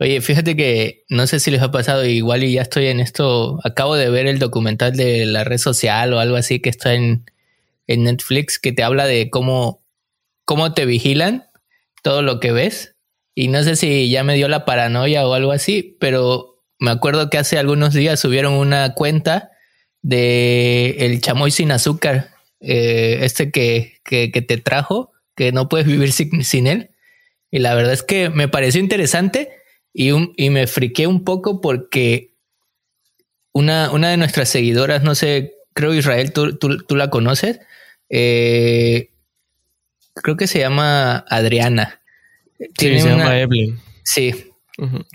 Oye, fíjate que no sé si les ha pasado, igual y ya estoy en esto, acabo de ver el documental de la red social o algo así que está en, en Netflix que te habla de cómo, cómo te vigilan todo lo que ves. Y no sé si ya me dio la paranoia o algo así, pero me acuerdo que hace algunos días subieron una cuenta de el chamoy sin azúcar, eh, este que, que, que, te trajo, que no puedes vivir sin, sin, él. Y la verdad es que me pareció interesante y, un, y me friqué un poco porque una, una de nuestras seguidoras, no sé, creo Israel, tú, tú, tú la conoces, eh, creo que se llama Adriana. Sí, se llama Evelyn. Sí.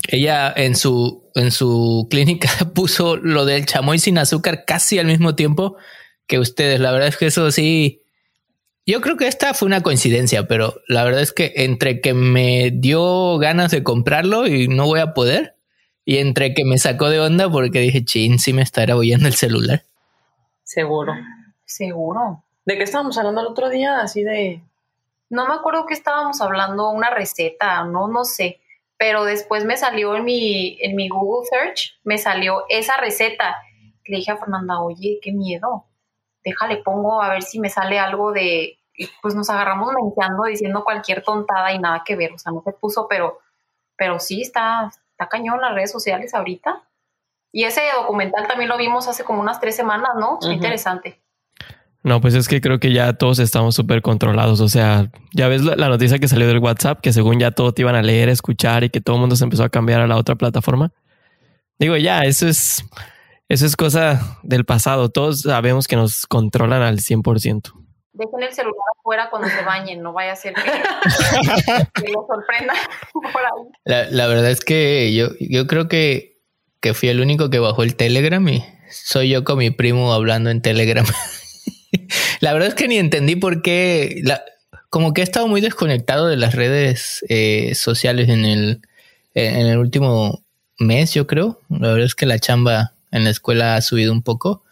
Ella en su, en su clínica puso lo del chamoy sin azúcar casi al mismo tiempo que ustedes. La verdad es que eso sí. Yo creo que esta fue una coincidencia, pero la verdad es que entre que me dio ganas de comprarlo y no voy a poder, y entre que me sacó de onda porque dije, chin, sí me estará oyendo el celular. Seguro. Seguro. ¿De qué estábamos hablando el otro día? Así de... No me acuerdo que estábamos hablando, una receta, no, no sé. Pero después me salió en mi, en mi Google Search, me salió esa receta. Le dije a Fernanda, oye, qué miedo. Déjale, pongo a ver si me sale algo de... Pues nos agarramos menteando, diciendo cualquier tontada y nada que ver. O sea, no se puso, pero, pero sí está, está cañón las redes sociales ahorita. Y ese documental también lo vimos hace como unas tres semanas, ¿no? Uh -huh. interesante. No, pues es que creo que ya todos estamos súper controlados. O sea, ya ves la noticia que salió del WhatsApp, que según ya todo te iban a leer, escuchar y que todo el mundo se empezó a cambiar a la otra plataforma. Digo, ya, eso es, eso es cosa del pasado. Todos sabemos que nos controlan al 100%. Dejen el celular afuera cuando se bañen, no vaya a ser que, que lo sorprenda por ahí. La, la, verdad es que yo, yo creo que, que fui el único que bajó el Telegram y soy yo con mi primo hablando en Telegram. la verdad es que ni entendí por qué. La, como que he estado muy desconectado de las redes eh, sociales en el, en el último mes, yo creo. La verdad es que la chamba en la escuela ha subido un poco.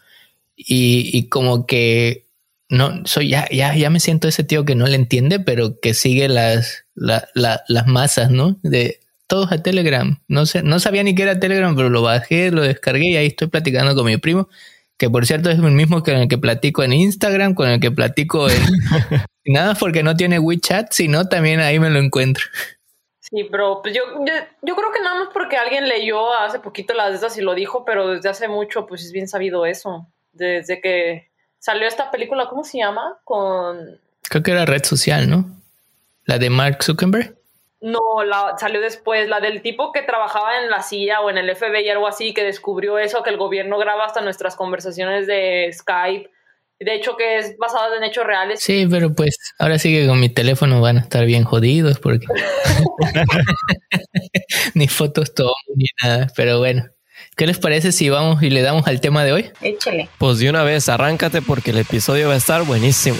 Y, y como que no soy ya, ya, ya me siento ese tío que no le entiende, pero que sigue las, la, la, las masas, ¿no? De todos a Telegram. No sé, no sabía ni qué era Telegram, pero lo bajé, lo descargué y ahí estoy platicando con mi primo que por cierto es el mismo que en el que platico en Instagram, con el que platico en... nada porque no tiene WeChat, sino también ahí me lo encuentro. Sí, pero pues yo, yo, yo, creo que nada más porque alguien leyó hace poquito las de esas y lo dijo, pero desde hace mucho pues es bien sabido eso. Desde que salió esta película, ¿cómo se llama? Con... Creo que era red social, ¿no? La de Mark Zuckerberg. No, la, salió después, la del tipo que trabajaba en la CIA o en el FBI, algo así, que descubrió eso, que el gobierno graba hasta nuestras conversaciones de Skype. De hecho, que es basada en hechos reales. Sí, pero pues ahora sí que con mi teléfono van a estar bien jodidos porque ni fotos tomo ni nada. Pero bueno, ¿qué les parece si vamos y le damos al tema de hoy? Échale. Pues de una vez, arráncate porque el episodio va a estar buenísimo.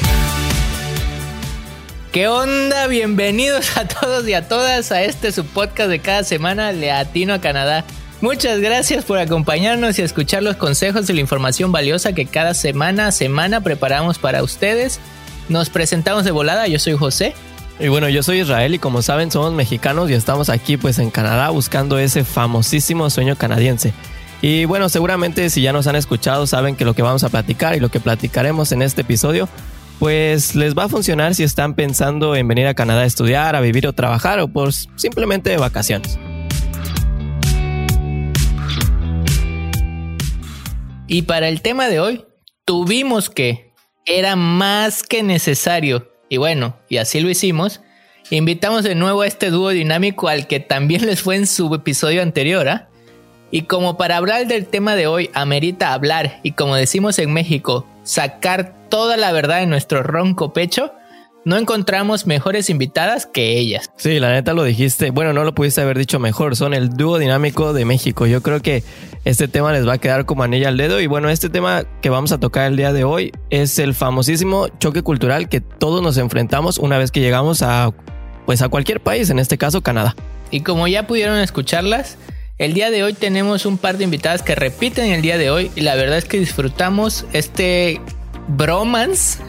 ¿Qué onda? Bienvenidos a todos y a todas a este su podcast de cada semana, Leatino a Canadá. Muchas gracias por acompañarnos y escuchar los consejos y la información valiosa que cada semana a semana preparamos para ustedes. Nos presentamos de volada, yo soy José. Y bueno, yo soy Israel y como saben somos mexicanos y estamos aquí pues en Canadá buscando ese famosísimo sueño canadiense. Y bueno, seguramente si ya nos han escuchado saben que lo que vamos a platicar y lo que platicaremos en este episodio pues les va a funcionar si están pensando en venir a Canadá a estudiar, a vivir o trabajar o por simplemente de vacaciones. Y para el tema de hoy, tuvimos que, era más que necesario, y bueno, y así lo hicimos, invitamos de nuevo a este dúo dinámico al que también les fue en su episodio anterior, ¿eh? Y como para hablar del tema de hoy amerita hablar, y como decimos en México, sacar toda la verdad en nuestro ronco pecho, no encontramos mejores invitadas que ellas. Sí, la neta lo dijiste. Bueno, no lo pudiste haber dicho mejor. Son el dúo dinámico de México. Yo creo que este tema les va a quedar como anilla al dedo. Y bueno, este tema que vamos a tocar el día de hoy es el famosísimo choque cultural que todos nos enfrentamos una vez que llegamos a, pues a cualquier país, en este caso Canadá. Y como ya pudieron escucharlas, el día de hoy tenemos un par de invitadas que repiten el día de hoy y la verdad es que disfrutamos este bromance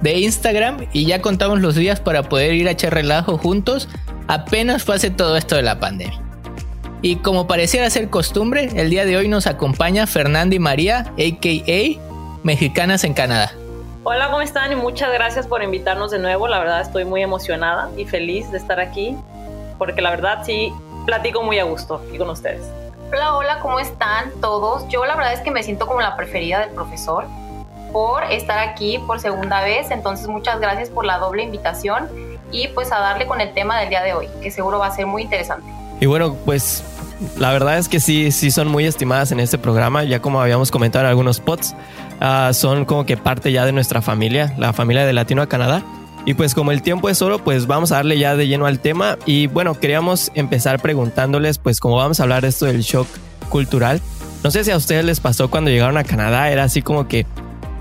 de Instagram y ya contamos los días para poder ir a echar relajo juntos apenas pase todo esto de la pandemia. Y como pareciera ser costumbre, el día de hoy nos acompaña Fernanda y María, a.k.a. Mexicanas en Canadá. Hola, ¿cómo están? Y muchas gracias por invitarnos de nuevo. La verdad estoy muy emocionada y feliz de estar aquí, porque la verdad sí platico muy a gusto aquí con ustedes. Hola, hola, ¿cómo están todos? Yo la verdad es que me siento como la preferida del profesor por estar aquí por segunda vez, entonces muchas gracias por la doble invitación y pues a darle con el tema del día de hoy, que seguro va a ser muy interesante. Y bueno, pues la verdad es que sí, sí son muy estimadas en este programa, ya como habíamos comentado en algunos spots, uh, son como que parte ya de nuestra familia, la familia de Latino a Canadá. Y pues como el tiempo es oro, pues vamos a darle ya de lleno al tema. Y bueno, queríamos empezar preguntándoles, pues como vamos a hablar de esto del shock cultural, no sé si a ustedes les pasó cuando llegaron a Canadá, era así como que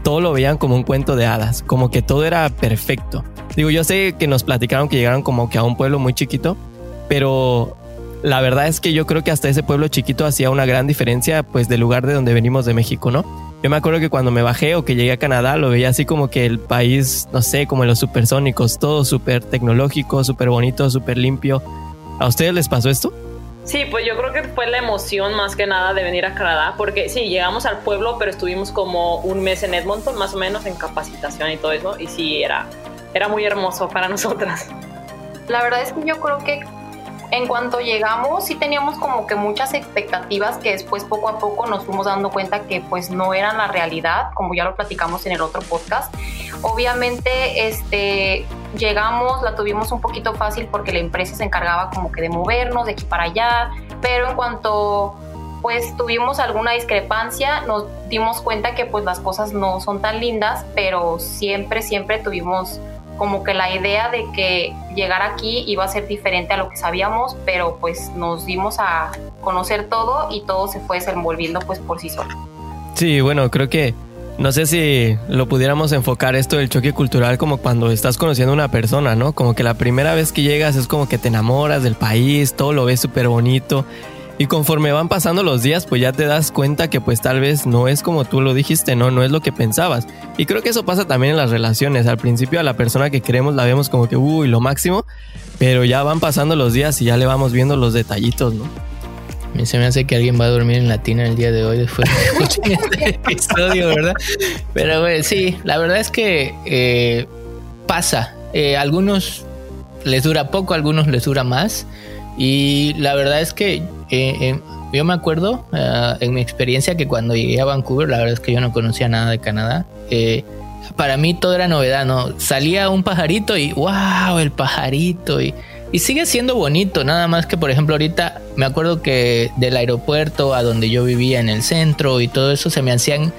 todo lo veían como un cuento de hadas, como que todo era perfecto. Digo, yo sé que nos platicaron que llegaron como que a un pueblo muy chiquito, pero la verdad es que yo creo que hasta ese pueblo chiquito hacía una gran diferencia pues del lugar de donde venimos de México, ¿no? Yo me acuerdo que cuando me bajé o que llegué a Canadá lo veía así como que el país, no sé, como los supersónicos, todo súper tecnológico, súper bonito, súper limpio. ¿A ustedes les pasó esto? Sí, pues yo creo que fue la emoción más que nada de venir a Canadá, porque sí, llegamos al pueblo, pero estuvimos como un mes en Edmonton, más o menos, en capacitación y todo eso, y sí, era, era muy hermoso para nosotras. La verdad es que yo creo que en cuanto llegamos sí teníamos como que muchas expectativas que después poco a poco nos fuimos dando cuenta que pues no eran la realidad, como ya lo platicamos en el otro podcast. Obviamente este llegamos, la tuvimos un poquito fácil porque la empresa se encargaba como que de movernos de aquí para allá, pero en cuanto pues tuvimos alguna discrepancia, nos dimos cuenta que pues las cosas no son tan lindas, pero siempre siempre tuvimos como que la idea de que llegar aquí iba a ser diferente a lo que sabíamos, pero pues nos dimos a conocer todo y todo se fue desenvolviendo pues por sí solo. Sí, bueno, creo que no sé si lo pudiéramos enfocar esto del choque cultural como cuando estás conociendo a una persona, ¿no? Como que la primera vez que llegas es como que te enamoras del país, todo lo ves súper bonito y conforme van pasando los días, pues ya te das cuenta que pues tal vez no es como tú lo dijiste, no, no es lo que pensabas. Y creo que eso pasa también en las relaciones. Al principio a la persona que queremos la vemos como que, uy, lo máximo, pero ya van pasando los días y ya le vamos viendo los detallitos, ¿no? Se me hace que alguien va a dormir en latina el día de hoy después de escuchar este episodio, ¿verdad? Pero bueno, sí, la verdad es que eh, pasa. Eh, algunos les dura poco, algunos les dura más. Y la verdad es que eh, eh, yo me acuerdo uh, en mi experiencia que cuando llegué a Vancouver, la verdad es que yo no conocía nada de Canadá. Eh, para mí todo era novedad, ¿no? Salía un pajarito y wow, el pajarito. Y, y sigue siendo bonito, nada más que por ejemplo ahorita me acuerdo que del aeropuerto a donde yo vivía en el centro y todo eso se me hacían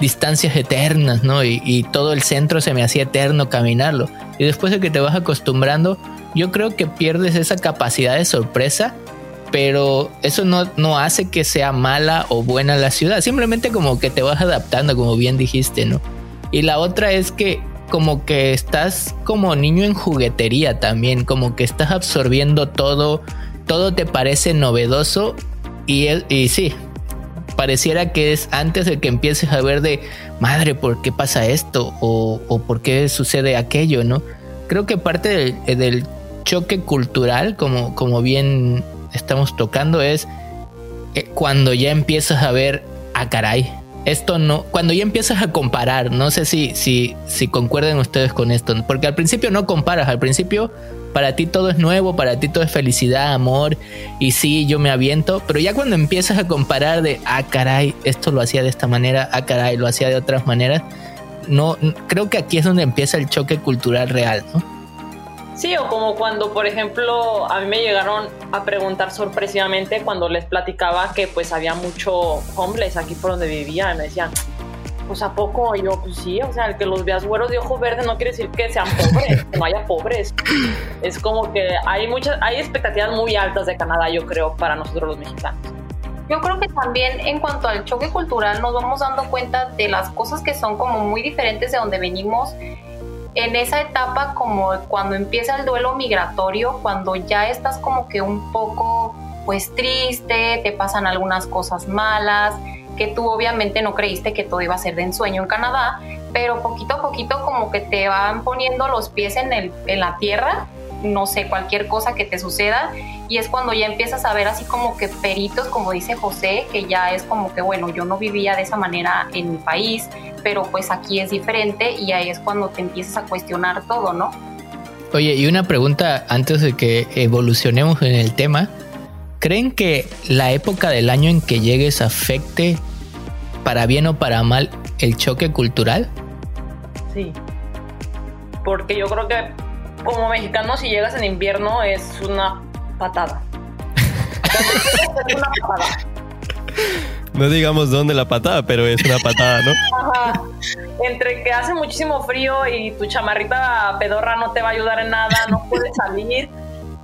distancias eternas, ¿no? Y, y, todo el centro se me hacía eterno caminarlo. Y después de que te vas acostumbrando, yo creo que pierdes esa capacidad de sorpresa pero eso no, no hace que sea mala o buena la ciudad, simplemente como que te vas adaptando, como bien dijiste, ¿no? Y la otra es que como que estás como niño en juguetería también, como que estás absorbiendo todo, todo te parece novedoso y, y sí, pareciera que es antes de que empieces a ver de, madre, ¿por qué pasa esto? O, o por qué sucede aquello, ¿no? Creo que parte del, del choque cultural, como, como bien estamos tocando es eh, cuando ya empiezas a ver, ah, caray, esto no, cuando ya empiezas a comparar, no sé si, si, si concuerden ustedes con esto, porque al principio no comparas, al principio para ti todo es nuevo, para ti todo es felicidad, amor, y sí, yo me aviento, pero ya cuando empiezas a comparar de, ah, caray, esto lo hacía de esta manera, ah, caray, lo hacía de otras maneras, no, creo que aquí es donde empieza el choque cultural real, ¿no? Sí, o como cuando, por ejemplo, a mí me llegaron a preguntar sorpresivamente cuando les platicaba que pues había mucho homeless aquí por donde vivía. Me decían, pues a poco, yo, pues sí, o sea, el que los veas güeros de ojo verde no quiere decir que sean pobres, que no haya pobres. Es como que hay muchas, hay expectativas muy altas de Canadá, yo creo, para nosotros los mexicanos. Yo creo que también en cuanto al choque cultural nos vamos dando cuenta de las cosas que son como muy diferentes de donde venimos en esa etapa como cuando empieza el duelo migratorio, cuando ya estás como que un poco pues triste, te pasan algunas cosas malas, que tú obviamente no creíste que todo iba a ser de ensueño en Canadá, pero poquito a poquito como que te van poniendo los pies en, el, en la tierra no sé, cualquier cosa que te suceda. Y es cuando ya empiezas a ver así como que peritos, como dice José, que ya es como que, bueno, yo no vivía de esa manera en mi país, pero pues aquí es diferente y ahí es cuando te empiezas a cuestionar todo, ¿no? Oye, y una pregunta antes de que evolucionemos en el tema. ¿Creen que la época del año en que llegues afecte para bien o para mal el choque cultural? Sí. Porque yo creo que como mexicano si llegas en invierno es una patada. es una patada. No digamos dónde la patada, pero es una patada, ¿no? Ajá. Entre que hace muchísimo frío y tu chamarrita pedorra no te va a ayudar en nada, no puedes salir.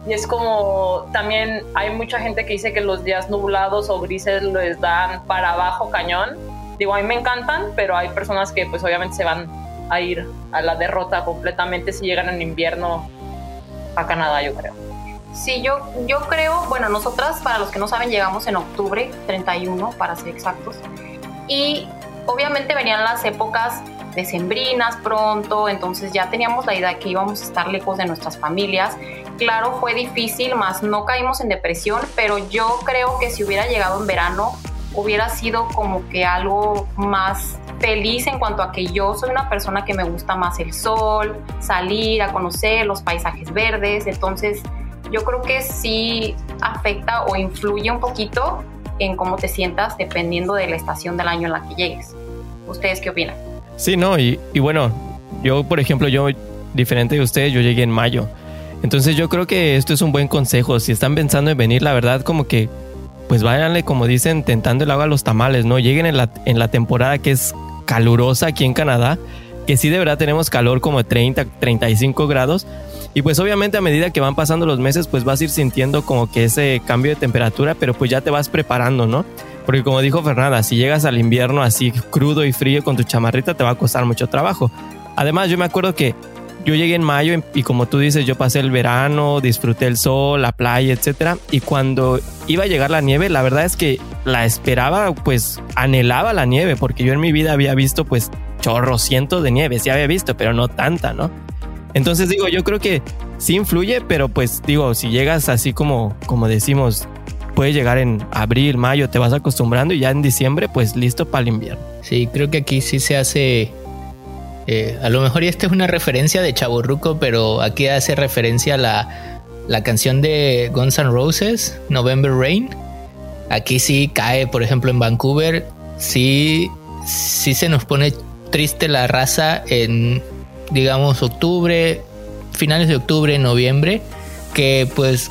Y es como también hay mucha gente que dice que los días nublados o grises les dan para abajo cañón. Digo, a mí me encantan, pero hay personas que pues obviamente se van a ir a la derrota completamente si llegan en invierno a Canadá, yo creo. Sí, yo, yo creo, bueno, nosotras, para los que no saben, llegamos en octubre 31, para ser exactos. Y obviamente venían las épocas decembrinas pronto, entonces ya teníamos la idea que íbamos a estar lejos de nuestras familias. Claro, fue difícil, más no caímos en depresión, pero yo creo que si hubiera llegado en verano, hubiera sido como que algo más feliz en cuanto a que yo soy una persona que me gusta más el sol, salir a conocer los paisajes verdes, entonces yo creo que sí afecta o influye un poquito en cómo te sientas dependiendo de la estación del año en la que llegues. ¿Ustedes qué opinan? Sí, no, y, bueno, yo por ejemplo, yo diferente de ustedes, yo llegué en mayo. Entonces yo creo que esto es un buen consejo. Si están pensando en venir, la verdad como que pues váyanle, como dicen, tentando el agua a los tamales, ¿no? Lleguen en la, en la temporada que es calurosa aquí en Canadá, que sí de verdad tenemos calor como de 30, 35 grados. Y pues obviamente a medida que van pasando los meses, pues vas a ir sintiendo como que ese cambio de temperatura, pero pues ya te vas preparando, ¿no? Porque como dijo Fernanda, si llegas al invierno así crudo y frío con tu chamarrita, te va a costar mucho trabajo. Además, yo me acuerdo que yo llegué en mayo y como tú dices, yo pasé el verano, disfruté el sol, la playa, etcétera. Y cuando iba a llegar la nieve, la verdad es que la esperaba, pues anhelaba la nieve, porque yo en mi vida había visto pues chorros, cientos de nieve, sí había visto, pero no tanta, ¿no? Entonces digo, yo creo que sí influye, pero pues digo, si llegas así como, como decimos, puedes llegar en abril, mayo, te vas acostumbrando y ya en diciembre, pues listo para el invierno. Sí, creo que aquí sí se hace eh, a lo mejor esta es una referencia de Chaburruco, pero aquí hace referencia a la, la canción de Guns N' Roses, November Rain. Aquí sí cae, por ejemplo, en Vancouver, sí, sí se nos pone triste la raza en, digamos, octubre, finales de octubre, noviembre, que pues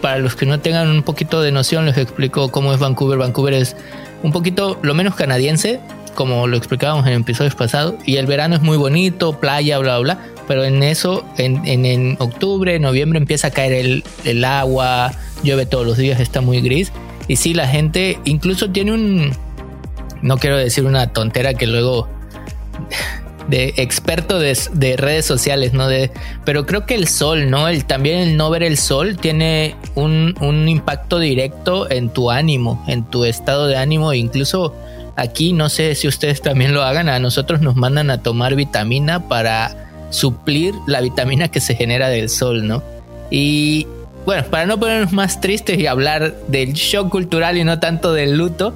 para los que no tengan un poquito de noción, les explico cómo es Vancouver. Vancouver es un poquito lo menos canadiense, como lo explicábamos en episodios pasados, y el verano es muy bonito, playa, bla, bla, bla, pero en eso, en, en, octubre, noviembre empieza a caer el, el, agua, llueve todos los días, está muy gris, y sí, la gente incluso tiene un, no quiero decir una tontera que luego de experto de, de, redes sociales, ¿no? De, pero creo que el sol, ¿no? El, también el no ver el sol tiene un, un impacto directo en tu ánimo, en tu estado de ánimo, incluso Aquí no sé si ustedes también lo hagan, a nosotros nos mandan a tomar vitamina para suplir la vitamina que se genera del sol, ¿no? Y bueno, para no ponernos más tristes y hablar del shock cultural y no tanto del luto,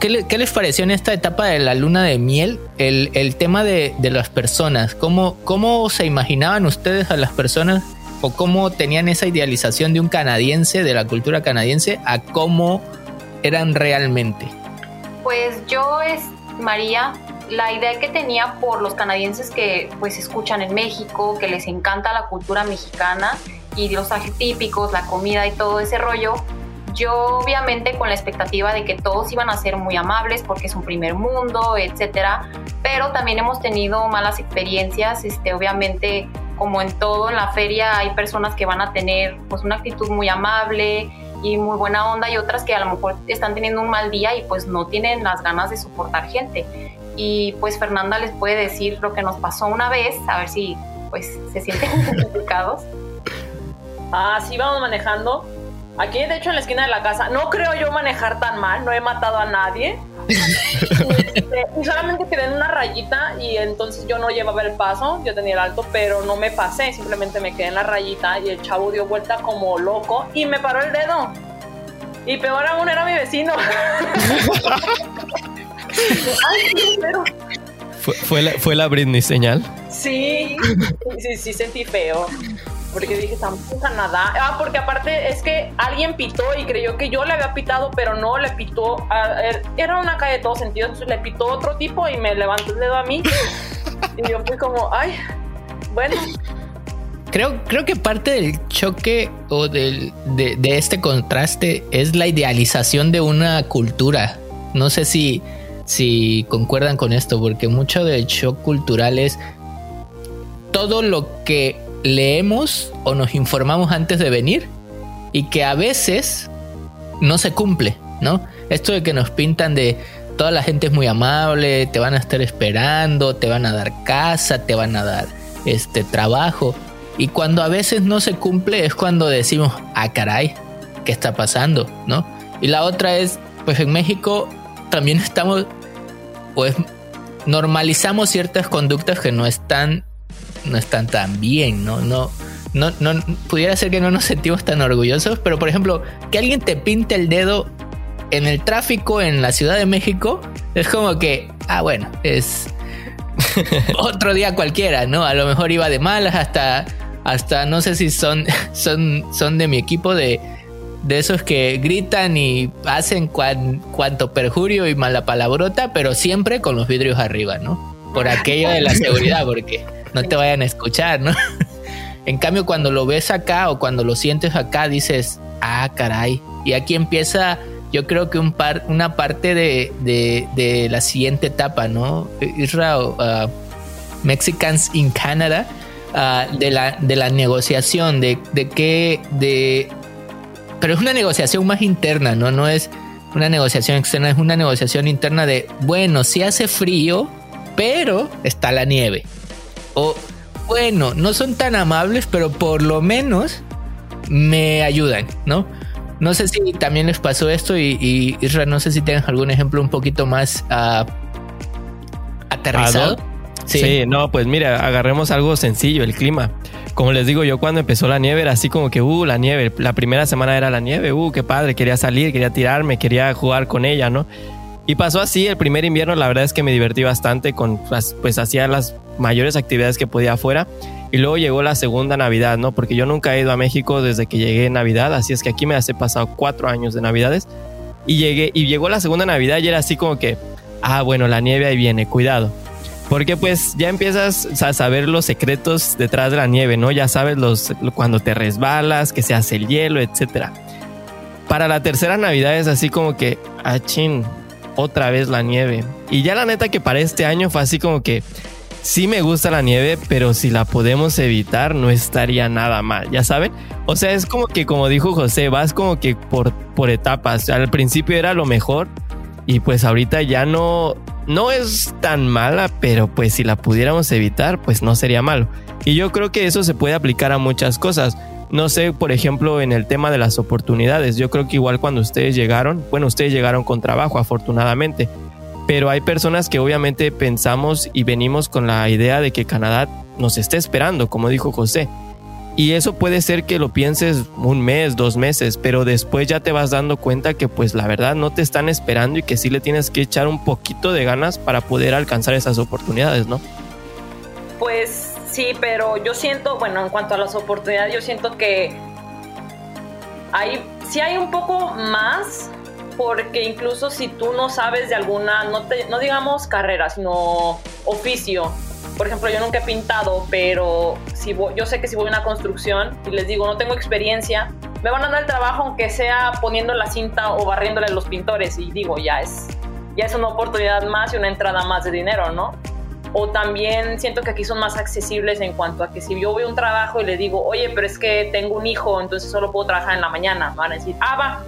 ¿qué, qué les pareció en esta etapa de la luna de miel el, el tema de, de, las personas? ¿Cómo, ¿Cómo se imaginaban ustedes a las personas o cómo tenían esa idealización de un canadiense, de la cultura canadiense, a cómo eran realmente? Pues yo es María, la idea que tenía por los canadienses que pues escuchan en México, que les encanta la cultura mexicana y los típicos, la comida y todo ese rollo, yo obviamente con la expectativa de que todos iban a ser muy amables porque es un primer mundo, etcétera, pero también hemos tenido malas experiencias, este obviamente como en todo en la feria hay personas que van a tener pues una actitud muy amable, y muy buena onda y otras que a lo mejor están teniendo un mal día y pues no tienen las ganas de soportar gente. Y pues Fernanda les puede decir lo que nos pasó una vez, a ver si pues se sienten identificados. Ah, sí, vamos manejando. Aquí, de hecho, en la esquina de la casa, no creo yo manejar tan mal, no he matado a nadie, Este, y solamente quedé en una rayita y entonces yo no llevaba el paso, yo tenía el alto, pero no me pasé, simplemente me quedé en la rayita y el chavo dio vuelta como loco y me paró el dedo. Y peor aún era mi vecino. ¿Fue, fue, la, ¿Fue la Britney señal? Sí, sí, sí, sentí feo. Porque dije, estamos en Canadá. Ah, porque aparte es que alguien pitó y creyó que yo le había pitado, pero no, le pitó. a- er- era una calle de todos sentidos, entonces le pitó otro tipo y me levantó el dedo a mí. Y yo fui como, ay, bueno, Creo, creo que parte del choque o del, de, de este contraste es la idealización de una cultura. No sé si, si concuerdan con esto, porque mucho del shock cultural es todo lo que leemos o nos informamos antes de venir y que a veces no se cumple, ¿no? Esto de que nos pintan de toda la gente es muy amable, te van a estar esperando, te van a dar casa, te van a dar este trabajo. Y cuando a veces no se cumple es cuando decimos, ah, caray, ¿qué está pasando? ¿No? Y la otra es, pues en México también estamos, pues normalizamos ciertas conductas que no están, no están tan bien, ¿no? No, no, no, pudiera ser que no nos sentimos tan orgullosos, pero por ejemplo, que alguien te pinte el dedo en el tráfico en la Ciudad de México, es como que, ah, bueno, es otro día cualquiera, ¿no? A lo mejor iba de malas hasta, hasta no sé si son, son, son de mi equipo de, de esos que gritan y hacen cuan- cuanto perjurio y mala palabrota, pero siempre con los vidrios arriba, ¿no? Por aquello de la seguridad, porque no te vayan a escuchar, ¿no? En cambio, cuando lo ves acá o cuando lo sientes acá, dices, ah, caray. Y aquí empieza, yo creo que un par, una parte de, de, de la siguiente etapa, ¿no? Israel, uh, Mexicans in Canada, uh, de, la, de la negociación, de, de qué, de... Pero es una negociación más interna, ¿no? No es una negociación externa, es una negociación interna de, bueno, sí hace frío, pero está la nieve. O, bueno, no son tan amables, pero por lo menos me ayudan, ¿no? No sé si también les pasó esto y, y Isra, no sé si tienes algún ejemplo un poquito más uh, aterrizado. ¿Ad Sí. sí, no, pues mira, agarremos algo sencillo, el clima. Como les digo, yo cuando empezó la nieve era así como que, uh, la nieve. La primera semana era la nieve, uh, qué padre, quería salir, quería tirarme, quería jugar con ella, ¿no? Y pasó así, el primer invierno la verdad es que me divertí bastante con, pues hacía las mayores actividades que podía afuera. Y luego llegó la segunda Navidad, ¿no? Porque yo nunca he ido a México desde que llegué en Navidad, así es que aquí me hace pasado cuatro años de Navidades. Y llegué, y llegó la segunda Navidad y era así como que, ah, bueno, la nieve ahí viene, cuidado. Porque pues ya empiezas a saber los secretos detrás de la nieve, ¿no? Ya sabes los cuando te resbalas, que se hace el hielo, etcétera. Para la tercera Navidad es así como que, ah, chin, otra vez la nieve. Y ya la neta que para este año fue así como que sí me gusta la nieve, pero si la podemos evitar no estaría nada mal, ¿ya saben? O sea, es como que como dijo José, vas como que por, por etapas. Al principio era lo mejor y pues ahorita ya no no es tan mala, pero pues si la pudiéramos evitar, pues no sería malo. Y yo creo que eso se puede aplicar a muchas cosas. No sé, por ejemplo, en el tema de las oportunidades. Yo creo que igual cuando ustedes llegaron, bueno, ustedes llegaron con trabajo, afortunadamente. Pero hay personas que obviamente pensamos y venimos con la idea de que Canadá nos esté esperando, como dijo José. Y eso puede ser que lo pienses un mes, dos meses, pero después ya te vas dando cuenta que pues la verdad no te están esperando y que sí le tienes que echar un poquito de ganas para poder alcanzar esas oportunidades, ¿no? Pues sí, pero yo siento, bueno, en cuanto a las oportunidades, yo siento que hay, sí hay un poco más, porque incluso si tú no sabes de alguna, no, te, no digamos carrera, sino oficio, por ejemplo, yo nunca he pintado, pero si voy, yo sé que si voy a una construcción y les digo no tengo experiencia, me van a dar el trabajo aunque sea poniendo la cinta o barriéndole a los pintores y digo, ya es, ya es una oportunidad más y una entrada más de dinero, ¿no? O también siento que aquí son más accesibles en cuanto a que si yo voy a un trabajo y le digo, oye, pero es que tengo un hijo, entonces solo puedo trabajar en la mañana, van a decir, ah, va.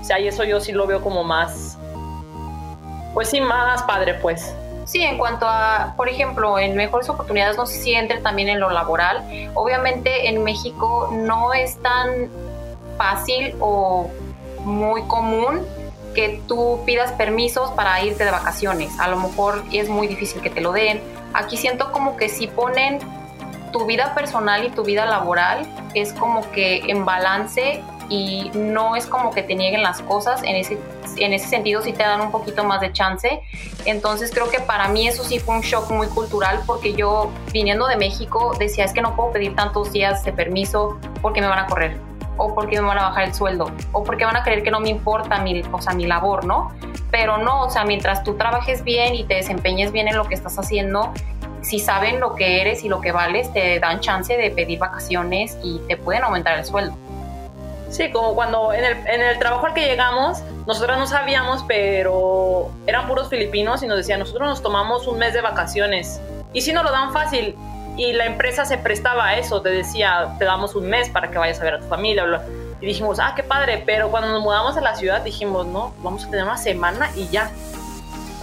O sea, y eso yo sí lo veo como más, pues sí, más padre, pues. Sí, en cuanto a, por ejemplo, en mejores oportunidades, no sé si entre también en lo laboral. Obviamente en México no es tan fácil o muy común que tú pidas permisos para irte de vacaciones. A lo mejor es muy difícil que te lo den. Aquí siento como que si ponen tu vida personal y tu vida laboral es como que en balance y no es como que te nieguen las cosas, en ese, en ese sentido sí te dan un poquito más de chance. Entonces creo que para mí eso sí fue un shock muy cultural porque yo viniendo de México decía es que no puedo pedir tantos días de permiso porque me van a correr o porque me van a bajar el sueldo o porque van a creer que no me importa mi, o mi labor, ¿no? Pero no, o sea, mientras tú trabajes bien y te desempeñes bien en lo que estás haciendo, si saben lo que eres y lo que vales, te dan chance de pedir vacaciones y te pueden aumentar el sueldo. Sí, como cuando en el, en el trabajo al que llegamos, nosotros no sabíamos, pero eran puros filipinos y nos decían, nosotros nos tomamos un mes de vacaciones. Y si no lo dan fácil, y la empresa se prestaba a eso, te decía, te damos un mes para que vayas a ver a tu familia. Y dijimos, ah, qué padre, pero cuando nos mudamos a la ciudad dijimos, no, vamos a tener una semana y ya.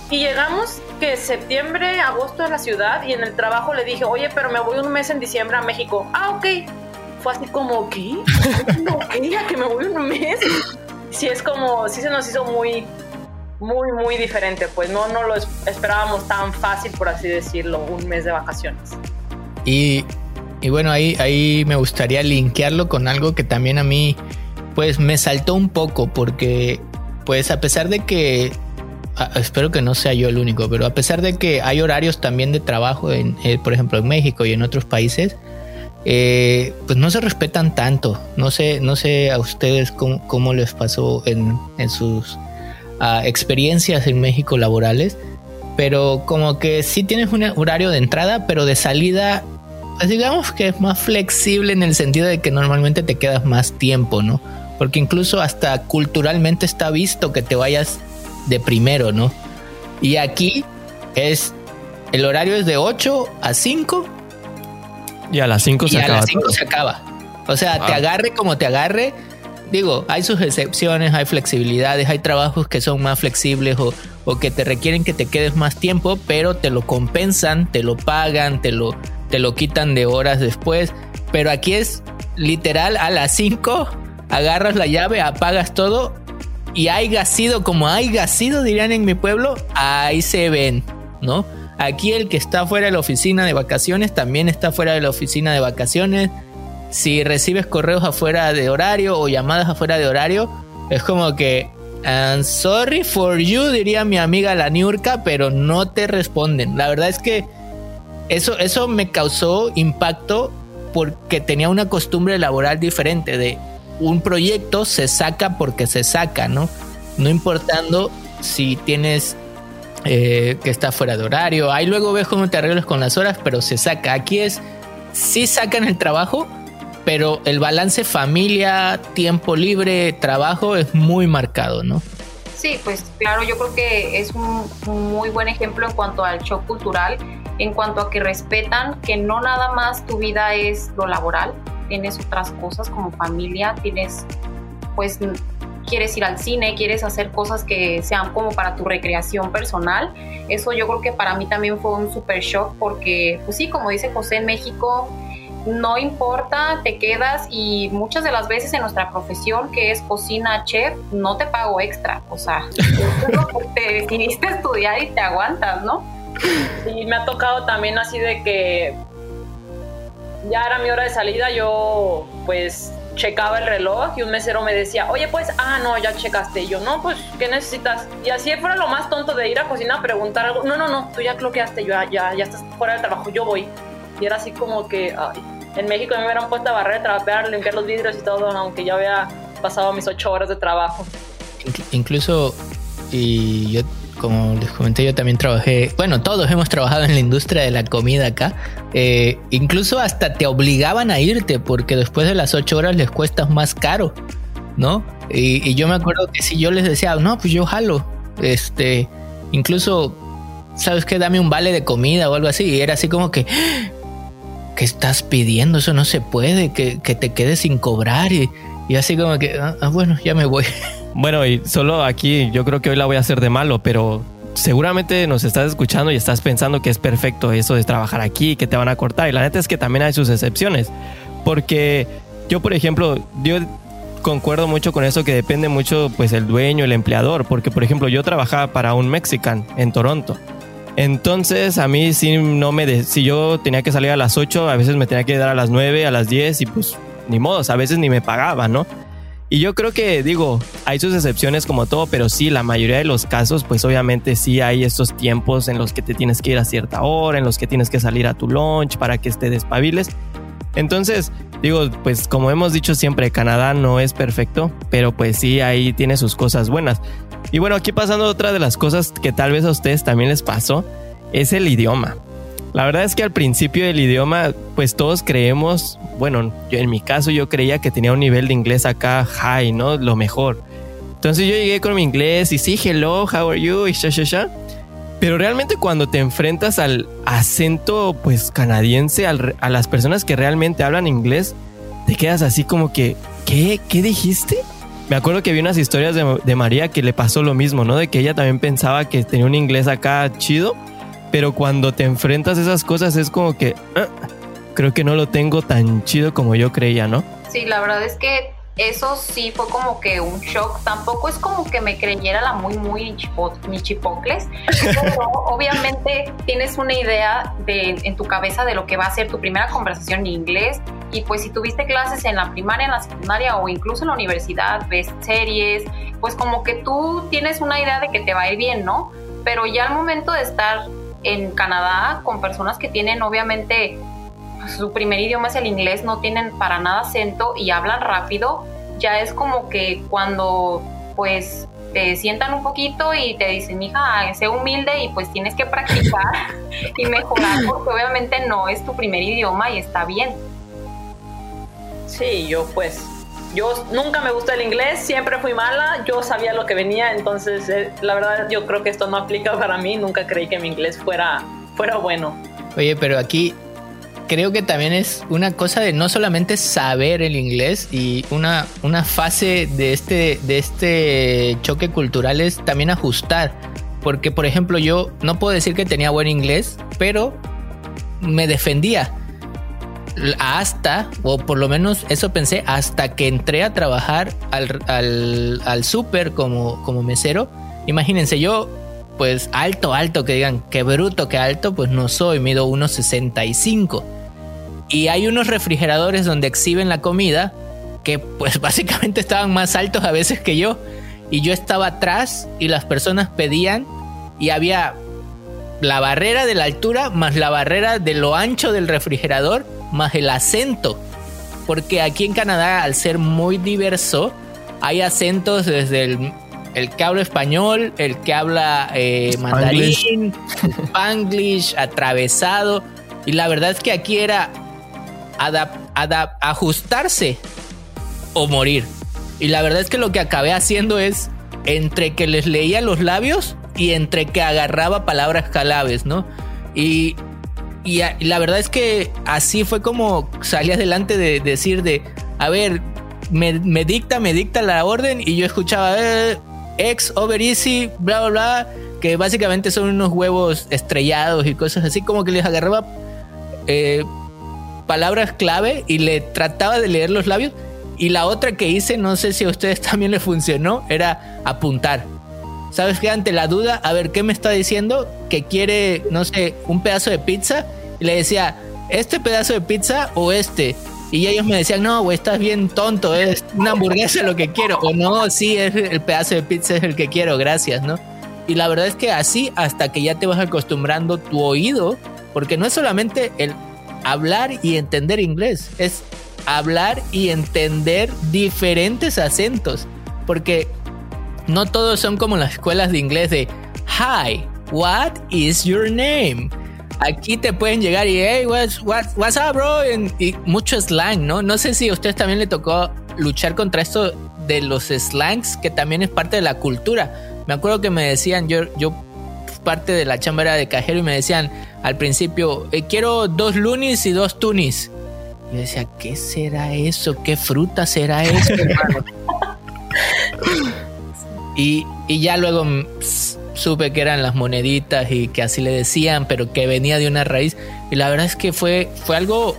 Y llegamos que septiembre, agosto en la ciudad y en el trabajo le dije, oye, pero me voy un mes en diciembre a México. Ah, ok fue así como, ¿qué? ¿Qué? ¿A que me voy un mes? Sí, es como, sí se nos hizo muy, muy, muy diferente. Pues no, no lo esperábamos tan fácil, por así decirlo, un mes de vacaciones. Y, bueno, ahí, ahí me gustaría linkearlo con algo que también a mí, pues me saltó un poco, porque, pues a pesar de que espero que no sea yo el único, pero a pesar de que hay horarios también de trabajo, en, eh, por ejemplo en México y en otros países, eh, pues no se respetan tanto. No sé, no sé a ustedes cómo, les pasó en, sus ah, experiencias en México laborales, pero como que sí tienes un horario de entrada, pero de salida, digamos que es más flexible en el sentido de que normalmente te quedas más tiempo, ¿no? Porque incluso hasta culturalmente está visto que te vayas de primero, ¿no? Y aquí es el horario es de 8 a 5 y a las 5 se acaba. A las 5 se acaba. O sea, te agarre como te agarre. Digo, hay sus excepciones, hay flexibilidades, hay trabajos que son más flexibles o, o, que te requieren que te quedes más tiempo, pero te lo compensan, te lo pagan, te lo, te lo quitan de horas después. Pero aquí es literal a las 5, agarras la llave, apagas todo y hay sido como hay sido, dirían en mi pueblo, ahí se ven, ¿no? Aquí el que está fuera de la oficina de vacaciones también está fuera de la oficina de vacaciones. Si recibes correos afuera de horario o llamadas afuera de horario, es como que sorry for you, diría mi amiga la Niurka, pero no te responden. La verdad es que eso, eso me causó impacto porque tenía una costumbre laboral diferente de un proyecto se saca porque se saca, ¿no? No importando si tienes eh, que está fuera de horario. Ahí luego ves cómo te arreglas con las horas, pero se saca. Aquí es, sí sacan el trabajo, pero el balance familia, tiempo libre, trabajo es muy marcado, ¿no? Sí, pues claro, yo creo que es un, muy buen ejemplo en cuanto al shock cultural, en cuanto a que respetan que no nada más tu vida es lo laboral, tienes otras cosas como familia, tienes pues quieres ir al cine, quieres hacer cosas que sean como para tu recreación personal. Eso yo creo que para mí también fue un super shock porque, pues sí, como dice José, en México no importa, te quedas y muchas de las veces en nuestra profesión, que es cocina chef, no te pago extra. O sea, te decidiste estudiar y te aguantas, ¿no? Y me ha tocado también así de que ya era mi hora de salida, yo pues checaba el reloj y un mesero me decía, oye, pues, ah, no, ya checaste. Y yo, no, pues, ¿qué necesitas? Y así fuera lo más tonto de ir a cocina a preguntar algo. No, no, no, tú ya cloqueaste, yo, ya, ya estás fuera del trabajo, yo voy. Y era así como que, ay, en México me hubieran puesto a barrer, trapear, limpiar los vidrios y todo, aunque ya había pasado mis ocho horas de trabajo. Incluso, y yo como les comenté, yo también trabajé, bueno, todos hemos trabajado en la industria de la comida acá. Eh, incluso hasta te obligaban a irte porque después de las ocho horas les cuestas más caro, ¿no? Y, yo me acuerdo que si yo les decía, no, pues yo jalo, este, incluso, ¿sabes qué? Dame un vale de comida o algo así. Y era así como que, ¿qué estás pidiendo? Eso no se puede, que, te quedes sin cobrar. Y, y así como que, ah, ah bueno, ya me voy. Bueno, y solo aquí yo creo que hoy la voy a hacer de malo, pero seguramente nos estás escuchando y estás pensando que es perfecto eso de trabajar aquí, que te van a cortar. Y la neta es que también hay sus excepciones. Porque yo, por ejemplo, yo concuerdo mucho con eso que depende mucho pues el dueño, el empleador, porque por ejemplo yo trabajaba para un mexican en Toronto. Entonces a mí si no me si yo tenía que salir a las 8, a veces me tenía que dar a las 9, a las 10 y pues ni modo, a veces ni me pagaba, ¿no? Y yo creo que, digo, hay sus excepciones como todo, pero sí, la mayoría de los casos, pues obviamente sí hay estos tiempos en los que te tienes que ir a cierta hora, en los que tienes que salir a tu lunch para que te despabiles. Entonces, digo, pues como hemos dicho siempre, Canadá no es perfecto, pero pues sí, ahí tiene sus cosas buenas. Y bueno, aquí pasando otra de las cosas que tal vez a ustedes también les pasó, es el idioma. La verdad es que al principio del idioma, pues todos creemos, bueno, yo, en mi caso yo creía que tenía un nivel de inglés acá high, ¿no? Lo mejor. Entonces yo llegué con mi inglés y sí, hello, how are you? y sha, sha, sha. Pero realmente cuando te enfrentas al acento pues canadiense, a las personas que realmente hablan inglés, te quedas así como que, ¿qué? ¿Qué dijiste? Me acuerdo que vi unas historias de, de María que le pasó lo mismo, ¿no? De que ella también pensaba que tenía un inglés acá chido pero cuando te enfrentas a esas cosas es como que ah, creo que no lo tengo tan chido como yo creía, ¿no? Sí, la verdad es que eso sí fue como que un shock. Tampoco es como que me creyera la muy, muy mi chipocles. obviamente tienes una idea de, en tu cabeza de lo que va a ser tu primera conversación en inglés. Y pues si tuviste clases en la primaria, en la secundaria o incluso en la universidad, ves series, pues como que tú tienes una idea de que te va a ir bien, ¿no? Pero ya al momento de estar en Canadá con personas que tienen obviamente pues, su primer idioma es el inglés, no tienen para nada acento y hablan rápido, ya es como que cuando pues te sientan un poquito y te dicen, hija, sé humilde y pues tienes que practicar y mejorar porque obviamente no es tu primer idioma y está bien. Sí, yo pues yo nunca me gustó el inglés, siempre fui mala, yo sabía lo que venía, entonces eh, la verdad yo creo que esto no aplica para mí, nunca creí que mi inglés fuera, fuera bueno. Oye, pero aquí creo que también es una cosa de no solamente saber el inglés y una, una fase de este, de este choque cultural es también ajustar. Porque, por ejemplo, yo no puedo decir que tenía buen inglés, pero me defendía hasta, o por lo menos eso pensé, hasta que entré a trabajar al, al, súper como, como mesero. Imagínense, yo, pues alto, alto, que digan, qué bruto, qué alto, pues no soy, mido 1,65. Y hay unos refrigeradores donde exhiben la comida que pues básicamente estaban más altos a veces que yo. Y yo estaba atrás y las personas pedían y había la barrera de la altura más la barrera de lo ancho del refrigerador más el acento. Porque aquí en Canadá, al ser muy diverso, hay acentos desde el, que habla español, el que habla eh, mandarín, spanglish, atravesado. Y la verdad es que aquí era ajustarse o morir. Y la verdad es que lo que acabé haciendo es entre que les leía los labios y entre que agarraba palabras claves, ¿no? Y y, la verdad es que así fue como salí adelante de, decir de, a ver, me, dicta, me dicta la orden y yo escuchaba eh, ex, over easy, bla, bla, bla, que básicamente son unos huevos estrellados y cosas así, como que les agarraba eh, palabras clave y le trataba de leer los labios. Y la otra que hice, no sé si a ustedes también les funcionó, era apuntar. ¿Sabes qué? Ante la duda, a ver, ¿qué me está diciendo? Que quiere, no sé, un pedazo de pizza. Y le decía, ¿este pedazo de pizza o este? Y ellos me decían, no, güey, estás bien tonto, es una hamburguesa lo que quiero. O no, sí, es el pedazo de pizza es el que quiero, gracias, ¿no? Y la verdad es que así, hasta que ya te vas acostumbrando tu oído, porque no es solamente el hablar y entender inglés, es hablar y entender diferentes acentos. Porque no todos son como las escuelas de inglés de Hi, what is your name? Aquí te pueden llegar y hey, what's, what's up, bro? Y, mucho slang, ¿no? No sé si a ustedes también le tocó luchar contra esto de los slangs, que también es parte de la cultura. Me acuerdo que me decían, yo, yo parte de la chamba era de cajero y me decían al principio, eh, quiero dos lunis y dos tunis. Yo decía, ¿qué será eso? ¿Qué fruta será eso, hermano? Y, ya luego supe que eran las moneditas y que así le decían, pero que venía de una raíz. Y la verdad es que fue, fue algo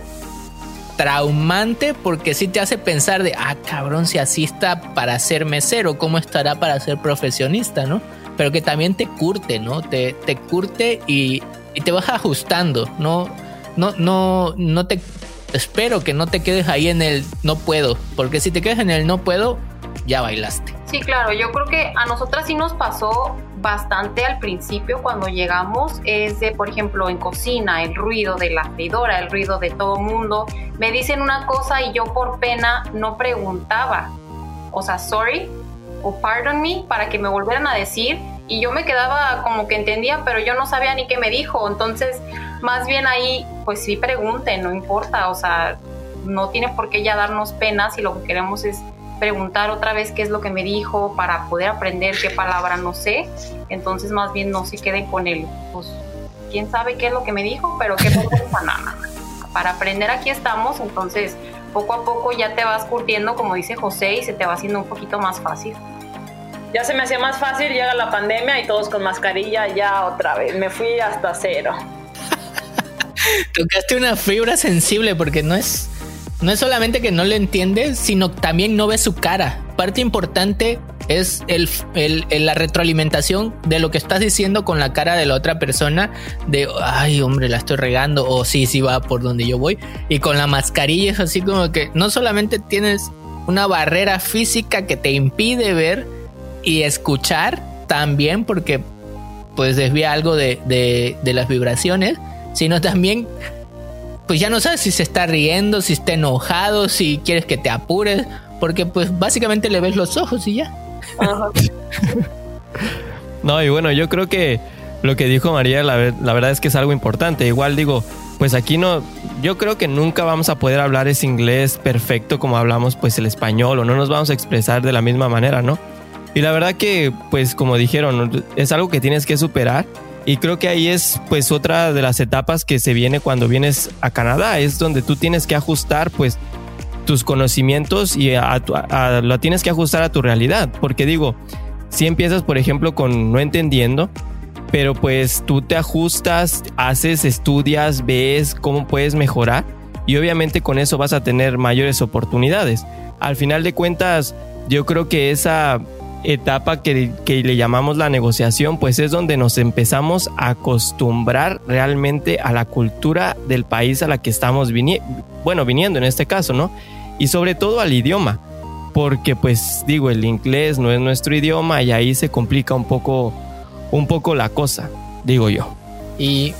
traumante porque sí te hace pensar de, ah, cabrón, si así está para ser mesero, ¿cómo estará para ser profesionista, no? Pero que también te curte, ¿no? Te, te curte y, y te vas ajustando, ¿no? No, no, no te espero que no te quedes ahí en el no puedo, porque si te quedas en el no puedo, ya bailaste. Sí, claro, yo creo que a nosotras sí nos pasó bastante al principio cuando llegamos, es de, por ejemplo, en cocina, el ruido de la freidora, el ruido de todo mundo. Me dicen una cosa y yo por pena no preguntaba, o sea, sorry o pardon me, para que me volvieran a decir y yo me quedaba como que entendía, pero yo no sabía ni qué me dijo. Entonces, más bien ahí, pues sí pregunten, no importa, o sea, no tiene por qué ya darnos pena si lo que queremos es preguntar otra vez qué es lo que me dijo para poder aprender qué palabra no sé. Entonces, más bien no se queden con él, pues, quién sabe qué es lo que me dijo, pero qué pasa nada. Para aprender aquí estamos, entonces poco a poco ya te vas curtiendo, como dice José, y se te va haciendo un poquito más fácil. Ya se me hacía más fácil, llega la pandemia y todos con mascarilla, ya otra vez, me fui hasta cero. Tocaste una fibra sensible porque no es, no es solamente que no lo entiendes, sino también no ves su cara. Parte importante es el, la retroalimentación de lo que estás diciendo con la cara de la otra persona, de, ay hombre, la estoy regando, o sí, sí va por donde yo voy. Y con la mascarilla es así como que no solamente tienes una barrera física que te impide ver, y escuchar también porque pues desvía algo de, de, las vibraciones, sino también pues ya no sabes si se está riendo, si está enojado, si quieres que te apures, porque pues básicamente le ves los ojos y ya. no, y bueno, yo creo que lo que dijo María, la, la, verdad es que es algo importante. Igual digo, pues aquí no, yo creo que nunca vamos a poder hablar ese inglés perfecto como hablamos pues el español o no nos vamos a expresar de la misma manera, ¿no? Y la verdad que, pues como dijeron, es algo que tienes que superar. Y creo que ahí es pues otra de las etapas que se viene cuando vienes a Canadá. Es donde tú tienes que ajustar pues tus conocimientos y lo tienes que ajustar a tu realidad. Porque digo, si empiezas por ejemplo con no entendiendo, pero pues tú te ajustas, haces, estudias, ves cómo puedes mejorar y obviamente con eso vas a tener mayores oportunidades. Al final de cuentas, yo creo que esa etapa que, le llamamos la negociación, pues es donde nos empezamos a acostumbrar realmente a la cultura del país a la que estamos viniendo, bueno, viniendo en este caso, ¿no? Y sobre todo al idioma, porque pues digo, el inglés no es nuestro idioma y ahí se complica un poco, un poco la cosa, digo yo. Y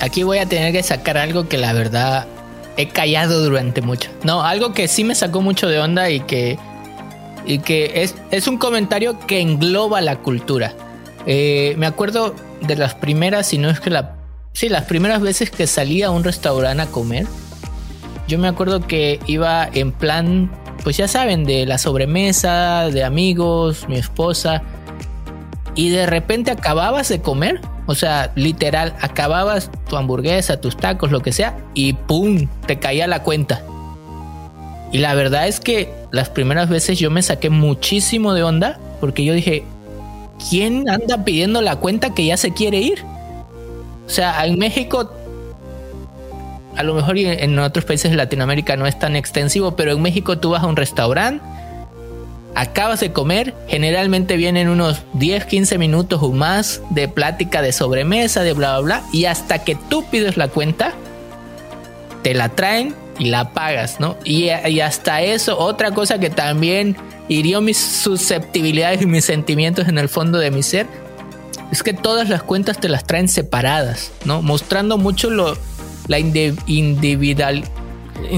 aquí voy a tener que sacar algo que la verdad he callado durante mucho. No, algo que sí me sacó mucho de onda y que y que es, es un comentario que engloba la cultura. Eh, me acuerdo de las primeras, si no es que la... Sí, las primeras veces que salía a un restaurante a comer, yo me acuerdo que iba en plan, pues ya saben, de la sobremesa, de amigos, mi esposa, y de repente acababas de comer, o sea, literal, acababas tu hamburguesa, tus tacos, lo que sea, y ¡pum! te caía la cuenta. Y la verdad es que las primeras veces yo me saqué muchísimo de onda porque yo dije, ¿quién anda pidiendo la cuenta que ya se quiere ir? O sea, en México, a lo mejor en otros países de Latinoamérica no es tan extensivo, pero en México tú vas a un restaurante, acabas de comer, generalmente vienen unos 10, 15 minutos o más de plática de sobremesa, de bla, bla, bla, y hasta que tú pides la cuenta, te la traen y la pagas, ¿no? Y, hasta eso, otra cosa que también hirió mis susceptibilidades y mis sentimientos en el fondo de mi ser, es que todas las cuentas te las traen separadas, ¿no? Mostrando mucho lo, la individual,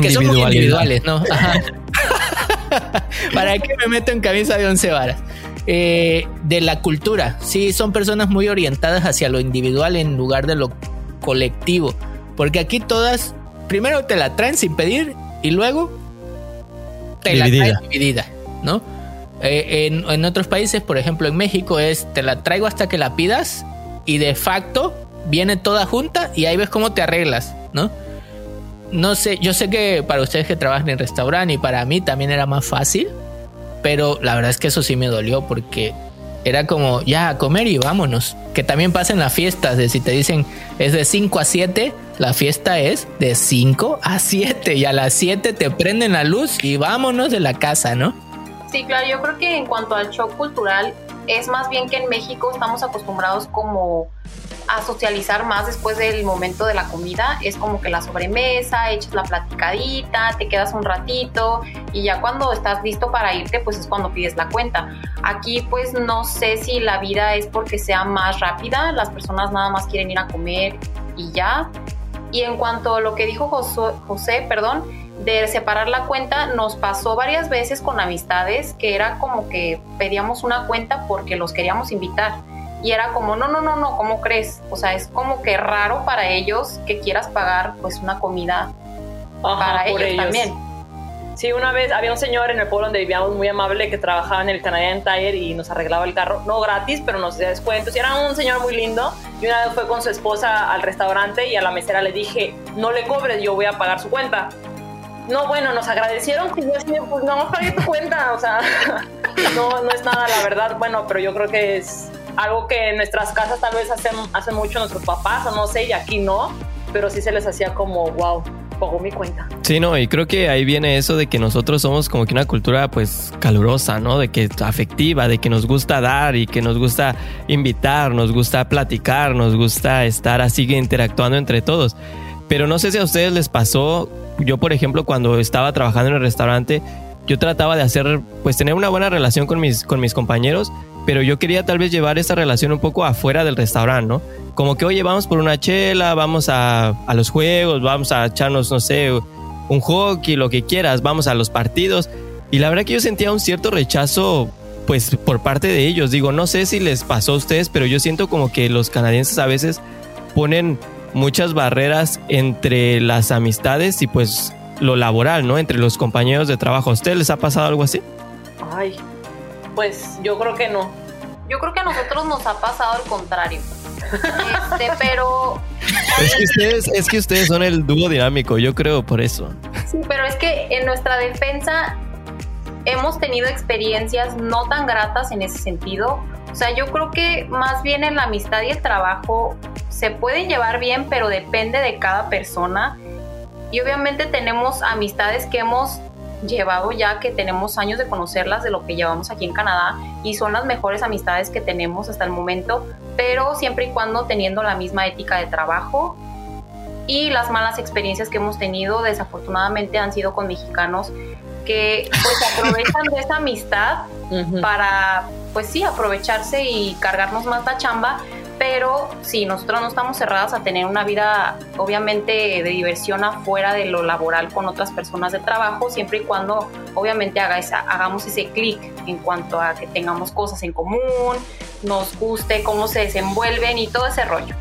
que somos individuales, ¿no? ¿Para qué me meto en camisa de once varas? Eh, de la cultura, sí, son personas muy orientadas hacia lo individual en lugar de lo colectivo, porque aquí todas primero te la traen sin pedir y luego te la traen dividida, ¿no? Eh, en, otros países, por ejemplo en México, es te la traigo hasta que la pidas y de facto viene toda junta y ahí ves cómo te arreglas, ¿no? No sé, yo sé que para ustedes que trabajan en restaurante y para mí también era más fácil, pero la verdad es que eso sí me dolió porque era como ya a comer y vámonos. Que también pasa en las fiestas, de si te dicen es de 5 a 7, la fiesta es de 5 a 7 y a las 7 te prenden la luz y vámonos de la casa, ¿no? Sí, claro, yo creo que en cuanto al shock cultural, es más bien que en México estamos acostumbrados como a socializar más después del momento de la comida. Es como que la sobremesa, echas la platicadita, te quedas un ratito y ya cuando estás listo para irte, pues es cuando pides la cuenta. Aquí pues no sé si la vida es porque sea más rápida, las personas nada más quieren ir a comer y ya. Y en cuanto a lo que dijo José, José perdón, de separar la cuenta nos pasó varias veces con amistades que era como que pedíamos una cuenta porque los queríamos invitar y era como no no no no cómo crees o sea es como que raro para ellos que quieras pagar pues una comida para ellos, también Sí, una vez había un señor en el pueblo donde vivíamos muy amable que trabajaba en el Canadian Tire y nos arreglaba el carro, no gratis, pero nos hacía descuentos. Y era un señor muy lindo. Y una vez fue con su esposa al restaurante y a la mesera le dije, no le cobres, yo voy a pagar su cuenta. No, bueno, nos agradecieron que yo así, pues no pagué tu cuenta, o sea, no, no es nada, la verdad. Bueno, pero yo creo que es algo que en nuestras casas tal vez hacen, hacen mucho nuestros papás, o no sé, y aquí no, pero sí se les hacía como, wow, pongo mi cuenta. Sí, no, y creo que ahí viene eso de que nosotros somos como que una cultura pues calurosa, ¿no? De que afectiva, de que nos gusta dar y que nos gusta invitar, nos gusta platicar, nos gusta estar así interactuando entre todos. Pero no sé si a ustedes les pasó yo, por ejemplo, cuando estaba trabajando en el restaurante, yo trataba de hacer, pues tener una buena relación con mis, con mis compañeros, pero yo quería tal vez llevar esa relación un poco afuera del restaurante, ¿no? Como que, oye, vamos por una chela, vamos a, a los juegos, vamos a echarnos, no sé, un hockey, lo que quieras, vamos a los partidos. Y la verdad que yo sentía un cierto rechazo, pues, por parte de ellos. Digo, no sé si les pasó a ustedes, pero yo siento como que los canadienses a veces ponen muchas barreras entre las amistades y pues lo laboral, ¿no? Entre los compañeros de trabajo. ¿A ustedes les ha pasado algo así? Ay, pues yo creo que no. Yo creo que a nosotros nos ha pasado al contrario. Este, pero... Es que, ustedes, es que ustedes son el dúo dinámico, yo creo por eso. Sí, pero es que en nuestra defensa hemos tenido experiencias no tan gratas en ese sentido. O sea, yo creo que más bien en la amistad y el trabajo se pueden llevar bien, pero depende de cada persona. Y obviamente tenemos amistades que hemos llevado ya que tenemos años de conocerlas de lo que llevamos aquí en Canadá y son las mejores amistades que tenemos hasta el momento, pero siempre y cuando teniendo la misma ética de trabajo y las malas experiencias que hemos tenido desafortunadamente han sido con mexicanos que pues aprovechan de esa amistad para pues sí aprovecharse y cargarnos más la chamba pero sí, nosotros no estamos cerradas a tener una vida obviamente de diversión afuera de lo laboral con otras personas de trabajo, siempre y cuando obviamente haga esa, hagamos ese clic en cuanto a que tengamos cosas en común, nos guste cómo se desenvuelven y todo ese rollo.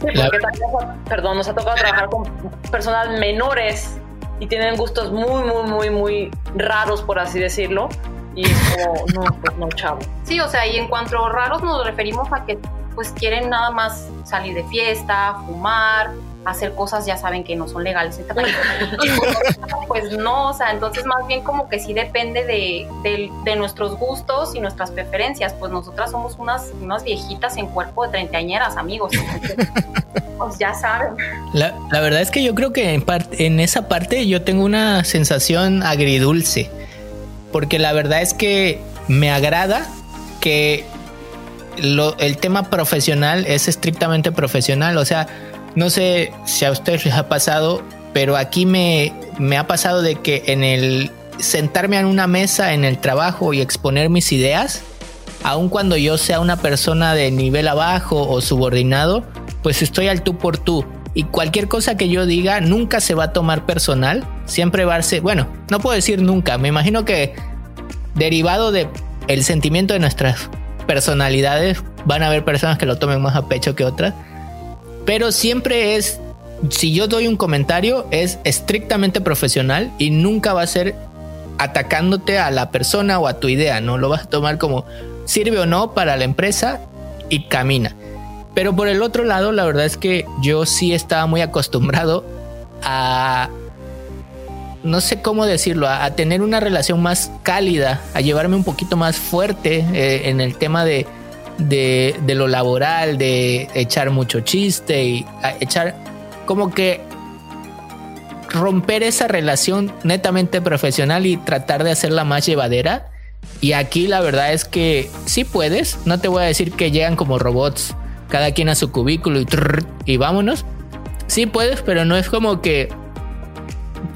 Sí, porque también, perdón, nos ha tocado trabajar con personas menores y tienen gustos muy, muy, muy, muy raros, por así decirlo. Y es como, no, pues no, chavo. Sí, o sea, y en cuanto a raros nos referimos a que pues quieren nada más salir de fiesta, fumar, hacer cosas ya saben que no son legales pues no, o sea, entonces más bien como que sí depende de, nuestros gustos y nuestras preferencias, pues nosotras somos unas, unas viejitas en cuerpo de treintañeras, amigos, pues ya saben. La, verdad es que yo creo que en, en esa parte yo tengo una sensación agridulce, porque la verdad es que me agrada que el tema profesional es estrictamente profesional. O sea, no sé si a ustedes les ha pasado, pero aquí me, me ha pasado de que en el sentarme en una mesa en el trabajo y exponer mis ideas, aun cuando yo sea una persona de nivel abajo o subordinado, pues estoy al tú por tú. Y cualquier cosa que yo diga nunca se va a tomar personal, siempre va a ser, bueno, no puedo decir nunca, me imagino que derivado de el sentimiento de nuestras personalidades, van a haber personas que lo tomen más a pecho que otras, pero siempre es, si yo doy un comentario, es estrictamente profesional y nunca va a ser atacándote a la persona o a tu idea, ¿no? Lo vas a tomar como sirve o no para la empresa y camina. Pero por el otro lado, la verdad es que yo sí estaba muy acostumbrado a no sé cómo decirlo, a, tener una relación más cálida, a llevarme un poquito más fuerte eh, en el tema de, de, lo laboral, de echar mucho chiste y echar como que romper esa relación netamente profesional y tratar de hacerla más llevadera. Y aquí la verdad es que sí puedes, no te voy a decir que llegan como robots, cada quien a su cubículo y, y vámonos. Sí puedes, pero no es como que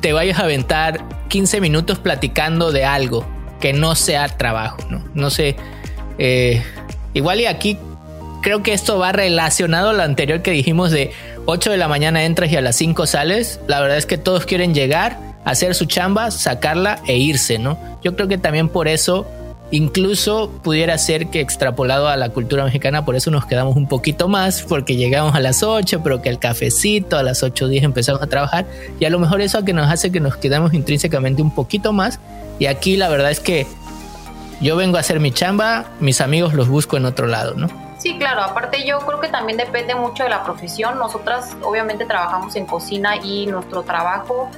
te vayas a aventar 15 minutos platicando de algo que no sea trabajo, ¿no? No sé. Eh, igual y aquí creo que esto va relacionado a lo anterior que dijimos de 8 de la mañana entras y a las 5 sales. La verdad es que todos quieren llegar, hacer su chamba, sacarla e irse, ¿no? Yo creo que también por eso Incluso pudiera ser que extrapolado a la cultura mexicana, por eso nos quedamos un poquito más, porque llegamos a las 8, pero que el cafecito a las 8 días empezamos a trabajar, y a lo mejor eso que nos hace que nos quedamos intrínsecamente un poquito más, y aquí la verdad es que yo vengo a hacer mi chamba, mis amigos los busco en otro lado, ¿no? Sí, claro, aparte yo creo que también depende mucho de la profesión. Nosotras obviamente trabajamos en cocina y nuestro trabajo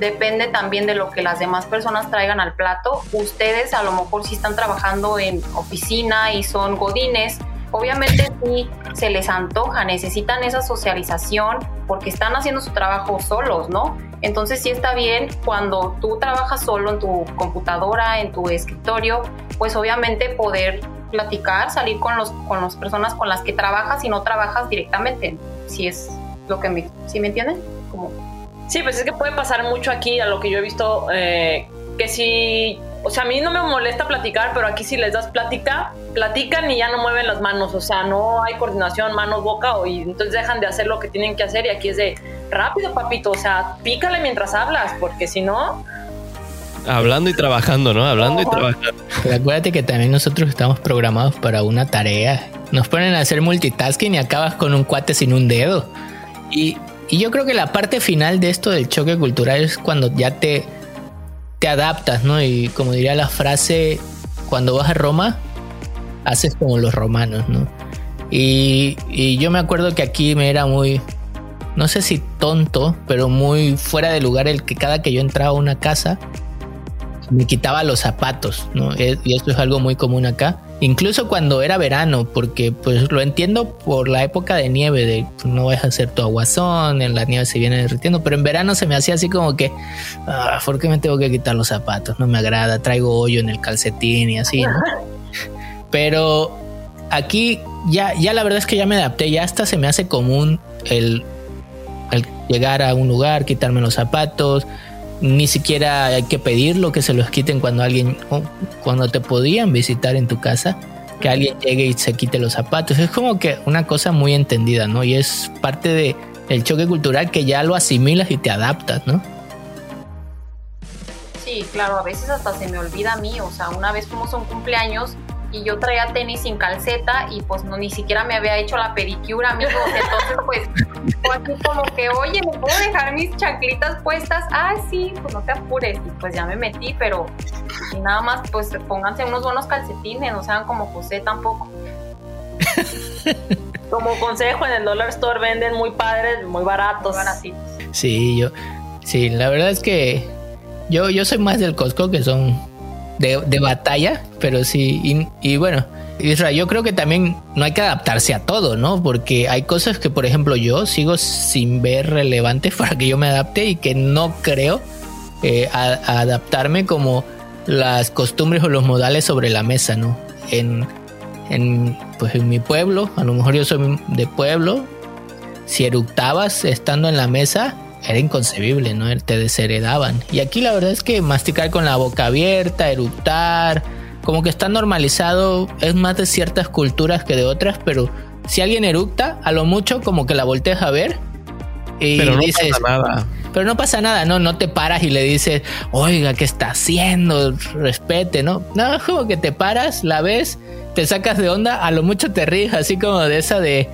depende también de lo que las demás personas traigan al plato. Ustedes a lo mejor si están trabajando en oficina y son godines, obviamente sí se les antoja, necesitan esa socialización porque están haciendo su trabajo solos, ¿no? Entonces sí está bien cuando tú trabajas solo en tu computadora, en tu escritorio, pues obviamente poder platicar, salir con los con las personas con las que trabajas y no trabajas directamente, si es lo que me, ¿sí me entienden? Como Sí, pues es que puede pasar mucho aquí a lo que yo he visto, eh, que si, o sea, a mí no me molesta platicar, pero aquí si les das plática, platican y ya no mueven las manos, o sea, no hay coordinación manos, boca, o, y entonces dejan de hacer lo que tienen que hacer y aquí es de, rápido, papito, o sea, pícale mientras hablas, porque si no... Hablando y trabajando, ¿no? Hablando y trabajando. Pero acuérdate que también nosotros estamos programados para una tarea. Nos ponen a hacer multitasking y acabas con un cuate sin un dedo. Y y yo creo que la parte final de esto del choque cultural es cuando ya te, te adaptas, ¿no? Y como diría la frase, cuando vas a Roma, haces como los romanos, ¿no? Y, y yo me acuerdo que aquí me era muy, no sé si tonto, pero muy fuera de lugar el que cada que yo entraba a una casa, me quitaba los zapatos, ¿no? Y esto es algo muy común acá Incluso cuando era verano, porque pues lo entiendo por la época de nieve, de pues, no vas a hacer tu aguazón, en la nieve se viene derritiendo, pero en verano se me hacía así como que, ah, ¿por qué me tengo que quitar los zapatos? No me agrada, traigo hoyo en el calcetín y así, ¿no? Pero aquí ya, ya la verdad es que ya me adapté, ya hasta se me hace común el, el llegar a un lugar, quitarme los zapatos, ni siquiera hay que pedirlo que se los quiten cuando alguien, cuando te podían visitar en tu casa, que alguien llegue y se quite los zapatos. Es como que una cosa muy entendida, ¿no? Y es parte de choque cultural que ya lo asimilas y te adaptas, ¿no? Sí, claro, a veces hasta se me olvida a mí, o sea, una vez fuimos a un cumpleaños y yo traía tenis sin calceta y pues no ni siquiera me había hecho la pedicura, amigos. Entonces, pues, así como que, oye, ¿me puedo dejar mis chanclitas puestas? Ah, sí, pues no te apures. Y pues ya me metí, pero y nada más, pues pónganse unos buenos calcetines, no sean como José tampoco. como consejo, en el Dollar Store venden muy padres, muy baratos. Sí, yo, sí, la verdad es que yo, yo soy más del Costco, que son de, batalla, pero sí, y, bueno, Israel, yo creo que también no hay que adaptarse a todo, ¿no? Porque hay cosas que, por ejemplo, yo sigo sin ver relevantes para que yo me adapte y que no creo eh, adaptarme como las costumbres o los modales sobre la mesa, ¿no? En, en, pues en mi pueblo, a lo mejor yo soy de pueblo, si eructabas estando en la mesa, era inconcebible, ¿no? Te desheredaban. Y aquí la verdad es que masticar con la boca abierta, eructar, como que está normalizado, es más de ciertas culturas que de otras, pero si alguien eructa, a lo mucho como que la volteas a ver y pero no dices, pasa nada. Pero no pasa nada, no, no te paras y le dices, oiga, ¿qué está haciendo? Respete, ¿no? No, como que te paras, la ves, te sacas de onda, a lo mucho te ríes, así como de esa de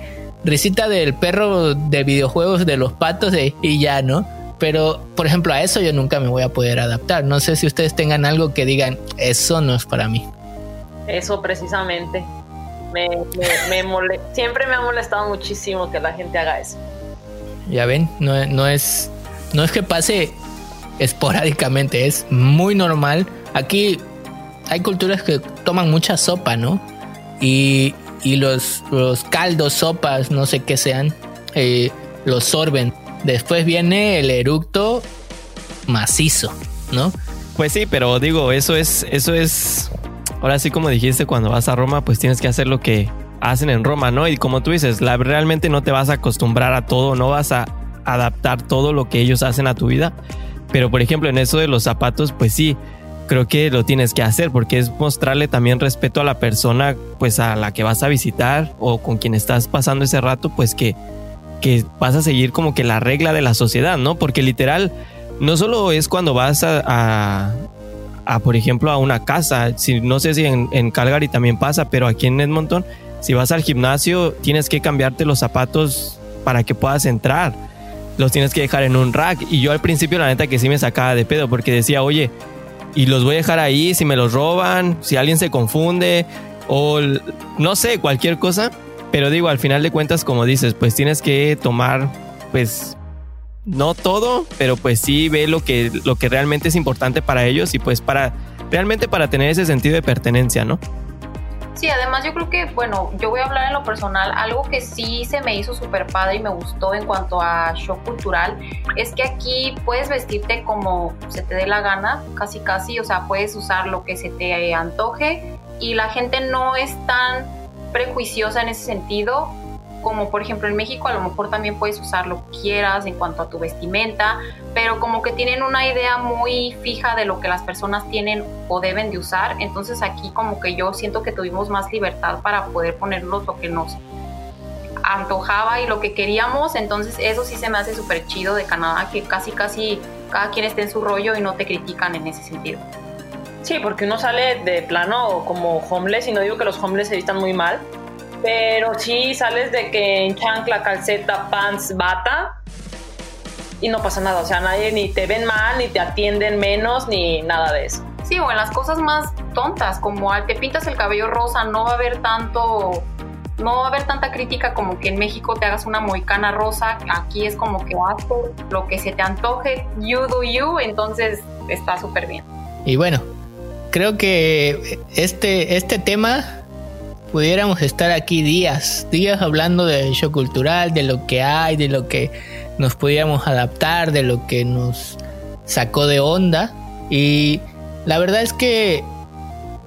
risita del perro de videojuegos de los patos y ya, ¿no? Pero, por ejemplo, a eso yo nunca me voy a poder adaptar. No sé si ustedes tengan algo que digan, eso no es para mí. Eso precisamente. Me, siempre me ha molestado muchísimo que la gente haga eso. Ya ven, no, no, es, no es que pase esporádicamente, es muy normal. Aquí hay culturas que toman mucha sopa, ¿no? Y, los, los caldos, sopas, no sé qué sean, eh, los sorben. Después viene el eructo macizo, ¿no? Pues sí, pero digo, eso es, eso es, ahora sí como dijiste, cuando vas a Roma, pues tienes que hacer lo que hacen en Roma, ¿no? Y como tú dices, la, realmente no te vas a acostumbrar a todo, no vas a adaptar todo lo que ellos hacen a tu vida. Pero por ejemplo, en eso de los zapatos, pues sí, creo que lo tienes que hacer porque es mostrarle también respeto a la persona, pues a la que vas a visitar o con quien estás pasando ese rato, pues que, que vas a seguir como que la regla de la sociedad, ¿no? Porque literal, no solo es cuando vas a, a, por ejemplo, a una casa, si, no sé si en, en Calgary también pasa, pero aquí en Edmonton, si vas al gimnasio, tienes que cambiarte los zapatos para que puedas entrar. Los tienes que dejar en un rack. Y yo al principio, la neta, que sí me sacaba de pedo porque decía, oye, y los voy a dejar ahí si me los roban, si alguien se confunde o no sé, cualquier cosa. Pero digo, al final de cuentas, como dices, pues tienes que tomar, pues, no todo, pero pues sí ve lo que, lo que realmente es importante para ellos y pues para, realmente para tener ese sentido de pertenencia, ¿no? Sí, además yo creo que, bueno, yo voy a hablar en lo personal, algo que sí se me hizo súper padre y me gustó en cuanto a show cultural, es que aquí puedes vestirte como se te dé la gana, casi casi, o sea, puedes usar lo que se te antoje y la gente no es tan prejuiciosa en ese sentido como por ejemplo en México a lo mejor también puedes usar lo que quieras en cuanto a tu vestimenta, pero como que tienen una idea muy fija de lo que las personas tienen o deben de usar, entonces aquí como que yo siento que tuvimos más libertad para poder ponernos lo que nos antojaba y lo que queríamos, entonces eso sí se me hace súper chido de Canadá, que casi casi cada quien esté en su rollo y no te critican en ese sentido. Sí, porque uno sale de plano como homeless y no digo que los homeless se vistan muy mal, pero sí sales de que en chancla, calceta, pants, bata y no pasa nada. O sea, nadie ni te ven mal, ni te atienden menos, ni nada de eso. Sí, o en las cosas más tontas, como al te pintas el cabello rosa, no va a haber tanto no va a haber tanta crítica como que en México te hagas una moicana rosa, aquí es como que haz lo que se te antoje, you do you, entonces está súper bien. Y bueno, creo que este, este tema pudiéramos estar aquí días, días hablando del show cultural, de lo que hay, de lo que nos pudiéramos adaptar, de lo que nos sacó de onda. Y la verdad es que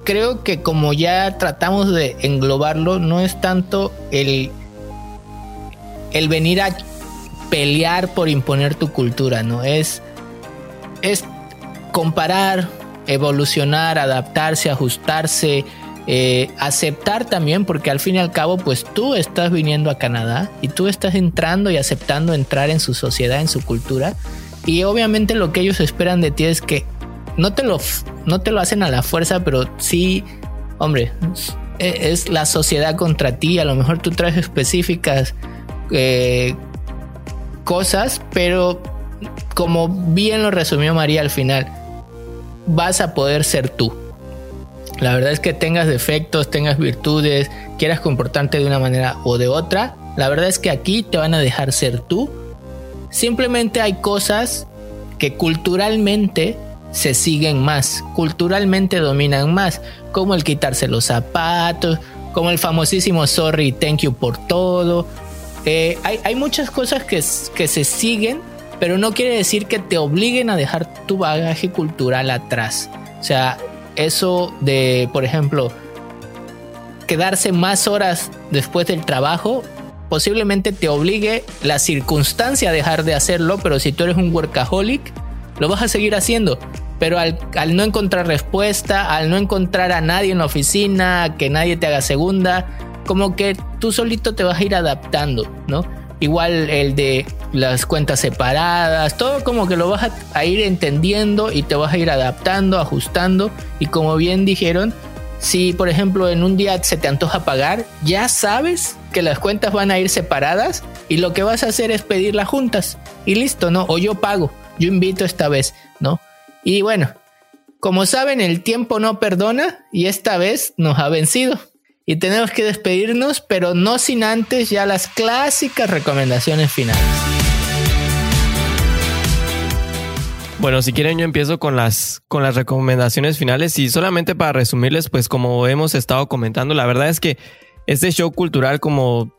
creo que como ya tratamos de englobarlo, no es tanto el, el venir a pelear por imponer tu cultura, ¿no? Es, es comparar, evolucionar, adaptarse, ajustarse, eh, aceptar también, porque al fin y al cabo, pues tú estás viniendo a Canadá y tú estás entrando y aceptando entrar en su sociedad, en su cultura. Y obviamente lo que ellos esperan de ti es que no te lo, no te lo hacen a la fuerza, pero sí, hombre, es, la sociedad contra ti. A lo mejor tú traes específicas eh, cosas, pero como bien lo resumió María al final, vas a poder ser tú la verdad es que tengas defectos, tengas virtudes, quieras comportarte de una manera o de otra, la verdad es que aquí te van a dejar ser tú. Simplemente hay cosas que culturalmente se siguen más, culturalmente dominan más, como el quitarse los zapatos, como el famosísimo sorry, thank you por todo. Eh, hay, muchas cosas que, que se siguen, pero no quiere decir que te obliguen a dejar tu bagaje cultural atrás. O sea, eso de, por ejemplo, quedarse más horas después del trabajo, posiblemente te obligue la circunstancia a dejar de hacerlo, pero si tú eres un workaholic, lo vas a seguir haciendo. Pero al, no encontrar respuesta, al no encontrar a nadie en la oficina, que nadie te haga segunda, como que tú solito te vas a ir adaptando, ¿no? Igual el de las cuentas separadas, todo como que lo vas a, ir entendiendo y te vas a ir adaptando, ajustando. Y como bien dijeron, si por ejemplo en un día se te antoja pagar, ya sabes que las cuentas van a ir separadas y lo que vas a hacer es pedirlas juntas y listo, ¿no? O yo pago, yo invito esta vez, ¿no? Y bueno, como saben, el tiempo no perdona y esta vez nos ha vencido y tenemos que despedirnos, pero no sin antes ya las clásicas recomendaciones finales. Bueno, si quieren yo empiezo con las, con las recomendaciones finales y solamente para resumirles, pues como hemos estado comentando, la verdad es que este show cultural como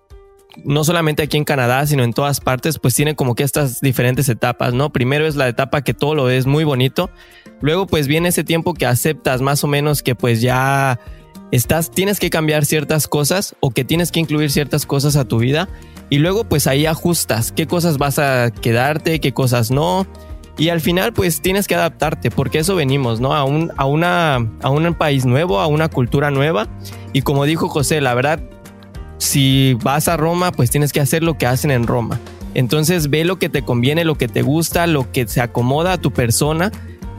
no solamente aquí en Canadá, sino en todas partes, pues tiene como que estas diferentes etapas, ¿no? Primero es la etapa que todo lo es muy bonito, luego pues viene ese tiempo que aceptas más o menos que pues ya estás, tienes que cambiar ciertas cosas o que tienes que incluir ciertas cosas a tu vida y luego pues ahí ajustas qué cosas vas a quedarte, qué cosas no. Y al final pues tienes que adaptarte porque eso venimos, ¿no? A un, a una, a un país nuevo, a una cultura nueva. Y como dijo José, la verdad, si vas a Roma pues tienes que hacer lo que hacen en Roma. Entonces ve lo que te conviene, lo que te gusta, lo que se acomoda a tu persona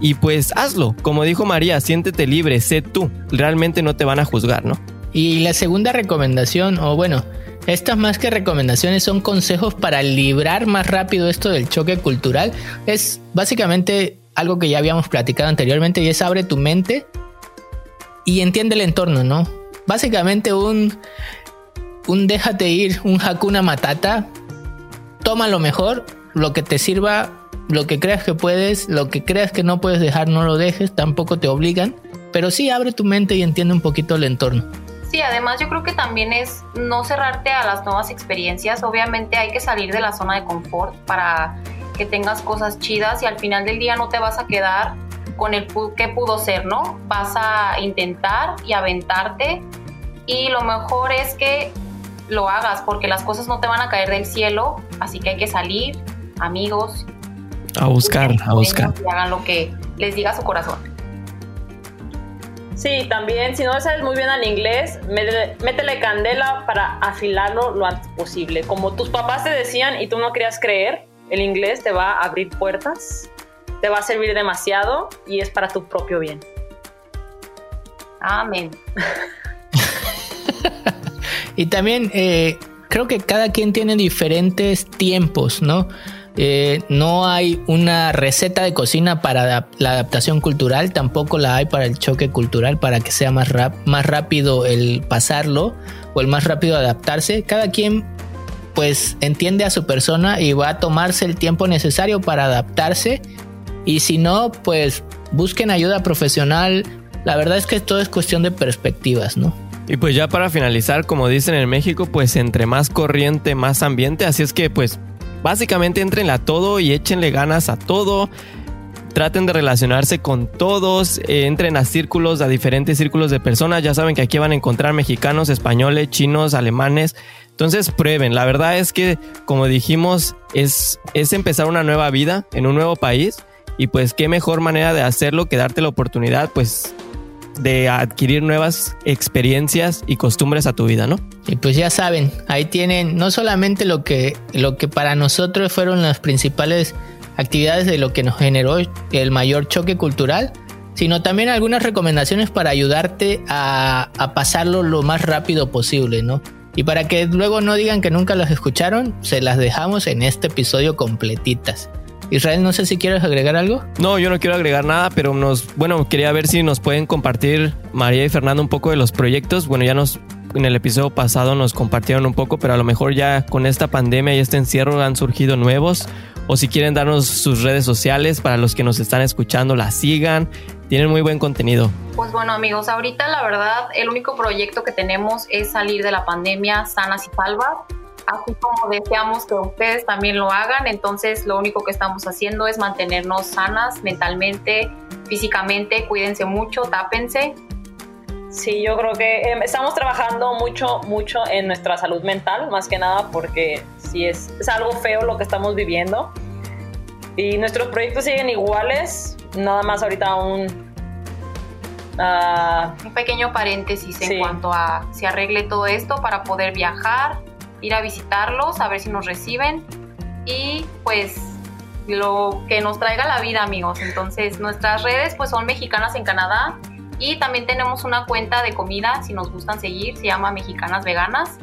y pues hazlo. Como dijo María, siéntete libre, sé tú. Realmente no te van a juzgar, ¿no? Y la segunda recomendación, o bueno, estas más que recomendaciones son consejos para librar más rápido esto del choque cultural. Es básicamente algo que ya habíamos platicado anteriormente y es abre tu mente y entiende el entorno, ¿no? Básicamente un, un déjate ir, un hakuna matata. Toma lo mejor, lo que te sirva lo que creas que puedes, lo que creas que no puedes dejar, no lo dejes, tampoco te obligan, pero sí abre tu mente y entiende un poquito el entorno. Sí, además yo creo que también es no cerrarte a las nuevas experiencias, obviamente hay que salir de la zona de confort para que tengas cosas chidas y al final del día no te vas a quedar con el que pudo ser, ¿no? Vas a intentar y aventarte y lo mejor es que lo hagas porque las cosas no te van a caer del cielo, así que hay que salir, amigos, a buscar, a buscar. Y hagan lo que les diga su corazón. Sí, también, si no sabes muy bien el inglés, métele, candela para afilarlo lo antes posible. Como tus papás te decían y tú no querías creer, el inglés te va a abrir puertas, te va a servir demasiado y es para tu propio bien. Amén. y también eh, creo que cada quien tiene diferentes tiempos, ¿no? Eh, no hay una receta de cocina para la adaptación cultural, tampoco la hay para el choque cultural, para que sea más, más rápido el pasarlo o el más rápido adaptarse. Cada quien pues entiende a su persona y va a tomarse el tiempo necesario para adaptarse. Y si no, pues busquen ayuda profesional. La verdad es que todo es cuestión de perspectivas, ¿no? Y pues ya para finalizar, como dicen en México, pues entre más corriente, más ambiente. Así es que pues Básicamente entrenle a todo y échenle ganas a todo. Traten de relacionarse con todos, eh, entren a círculos, a diferentes círculos de personas. Ya saben que aquí van a encontrar mexicanos, españoles, chinos, alemanes. Entonces prueben. La verdad es que, como dijimos, es, es empezar una nueva vida en un nuevo país. Y pues qué mejor manera de hacerlo que darte la oportunidad, pues de adquirir nuevas experiencias y costumbres a tu vida, ¿no? Y pues ya saben, ahí tienen no solamente lo que, lo que para nosotros fueron las principales actividades de lo que nos generó el mayor choque cultural, sino también algunas recomendaciones para ayudarte a, a pasarlo lo más rápido posible, ¿no? Y para que luego no digan que nunca las escucharon, se las dejamos en este episodio completitas. Israel, no sé si quieres agregar algo. No, yo no quiero agregar nada, pero nos, bueno, quería ver si nos pueden compartir María y Fernando un poco de los proyectos. Bueno, ya nos en el episodio pasado nos compartieron un poco, pero a lo mejor ya con esta pandemia y este encierro han surgido nuevos. O si quieren darnos sus redes sociales para los que nos están escuchando, las sigan. Tienen muy buen contenido. Pues bueno amigos, ahorita la verdad el único proyecto que tenemos es salir de la pandemia sanas y salvas así como deseamos que ustedes también lo hagan. Entonces, lo único que estamos haciendo es mantenernos sanas mentalmente, físicamente. Cuídense mucho, tápense. Sí, yo creo que em, estamos trabajando mucho, mucho en nuestra salud mental, más que nada porque sí es, es algo feo lo que estamos viviendo. Y nuestros proyectos siguen iguales, nada más ahorita un... Uh, un pequeño paréntesis en cuanto a si arregle todo esto para poder viajar, ir a visitarlos, a ver si nos reciben y pues lo que nos traiga la vida, amigos. Entonces, nuestras redes pues son mexicanas en Canadá y también tenemos una cuenta de comida, si nos gustan seguir, se llama Mexicanas Veganas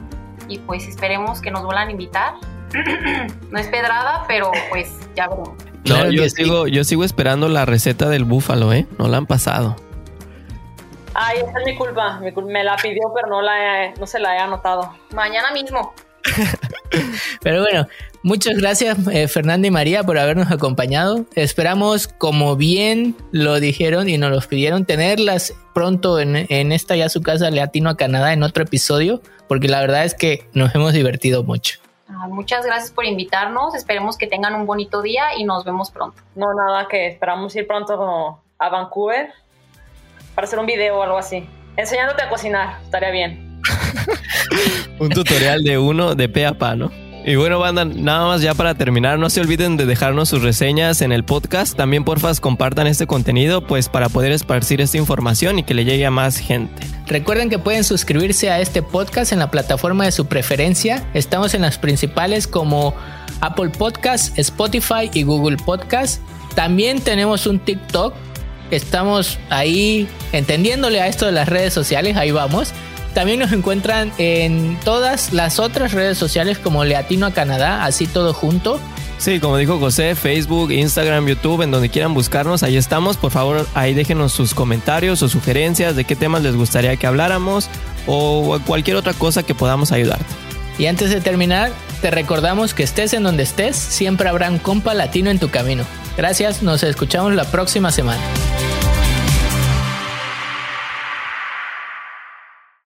y pues esperemos que nos vuelvan a invitar. no es pedrada, pero pues ya veremos. No, yo sigo, yo sigo esperando la receta del búfalo, ¿eh? No la han pasado. Ay, esa es mi culpa. Me la pidió, pero no, la no se la he anotado. Mañana mismo. Pero bueno, Muchas gracias eh, Fernanda y María por habernos acompañado. Esperamos, como bien lo dijeron y nos los pidieron, tenerlas pronto en, en esta ya su casa Latino a Canadá en otro episodio, porque la verdad es que nos hemos divertido mucho. Ah, muchas gracias por invitarnos. Esperemos que tengan un bonito día y nos vemos pronto. No, nada, que esperamos ir pronto a Vancouver para hacer un video o algo así. Enseñándote a cocinar, estaría bien. Un tutorial de uno de pe a pa, ¿no? Y bueno, banda, nada más ya para terminar, no se olviden de dejarnos sus reseñas en el podcast. También porfas compartan este contenido pues para poder esparcir esta información y que le llegue a más gente. Recuerden que pueden suscribirse a este podcast en la plataforma de su preferencia. Estamos en las principales como Apple Podcast, Spotify y Google Podcast. También tenemos un TikTok. Estamos ahí entendiéndole a esto de las redes sociales, ahí vamos. También nos encuentran en todas las otras redes sociales como Leatino a Canadá, así todo junto. Sí, como dijo José, Facebook, Instagram, YouTube, en donde quieran buscarnos, ahí estamos. Por favor, ahí déjenos sus comentarios o sugerencias de qué temas les gustaría que habláramos o cualquier otra cosa que podamos ayudarte. Y antes de terminar, te recordamos que estés en donde estés, siempre habrá un compa latino en tu camino. Gracias, nos escuchamos la próxima semana.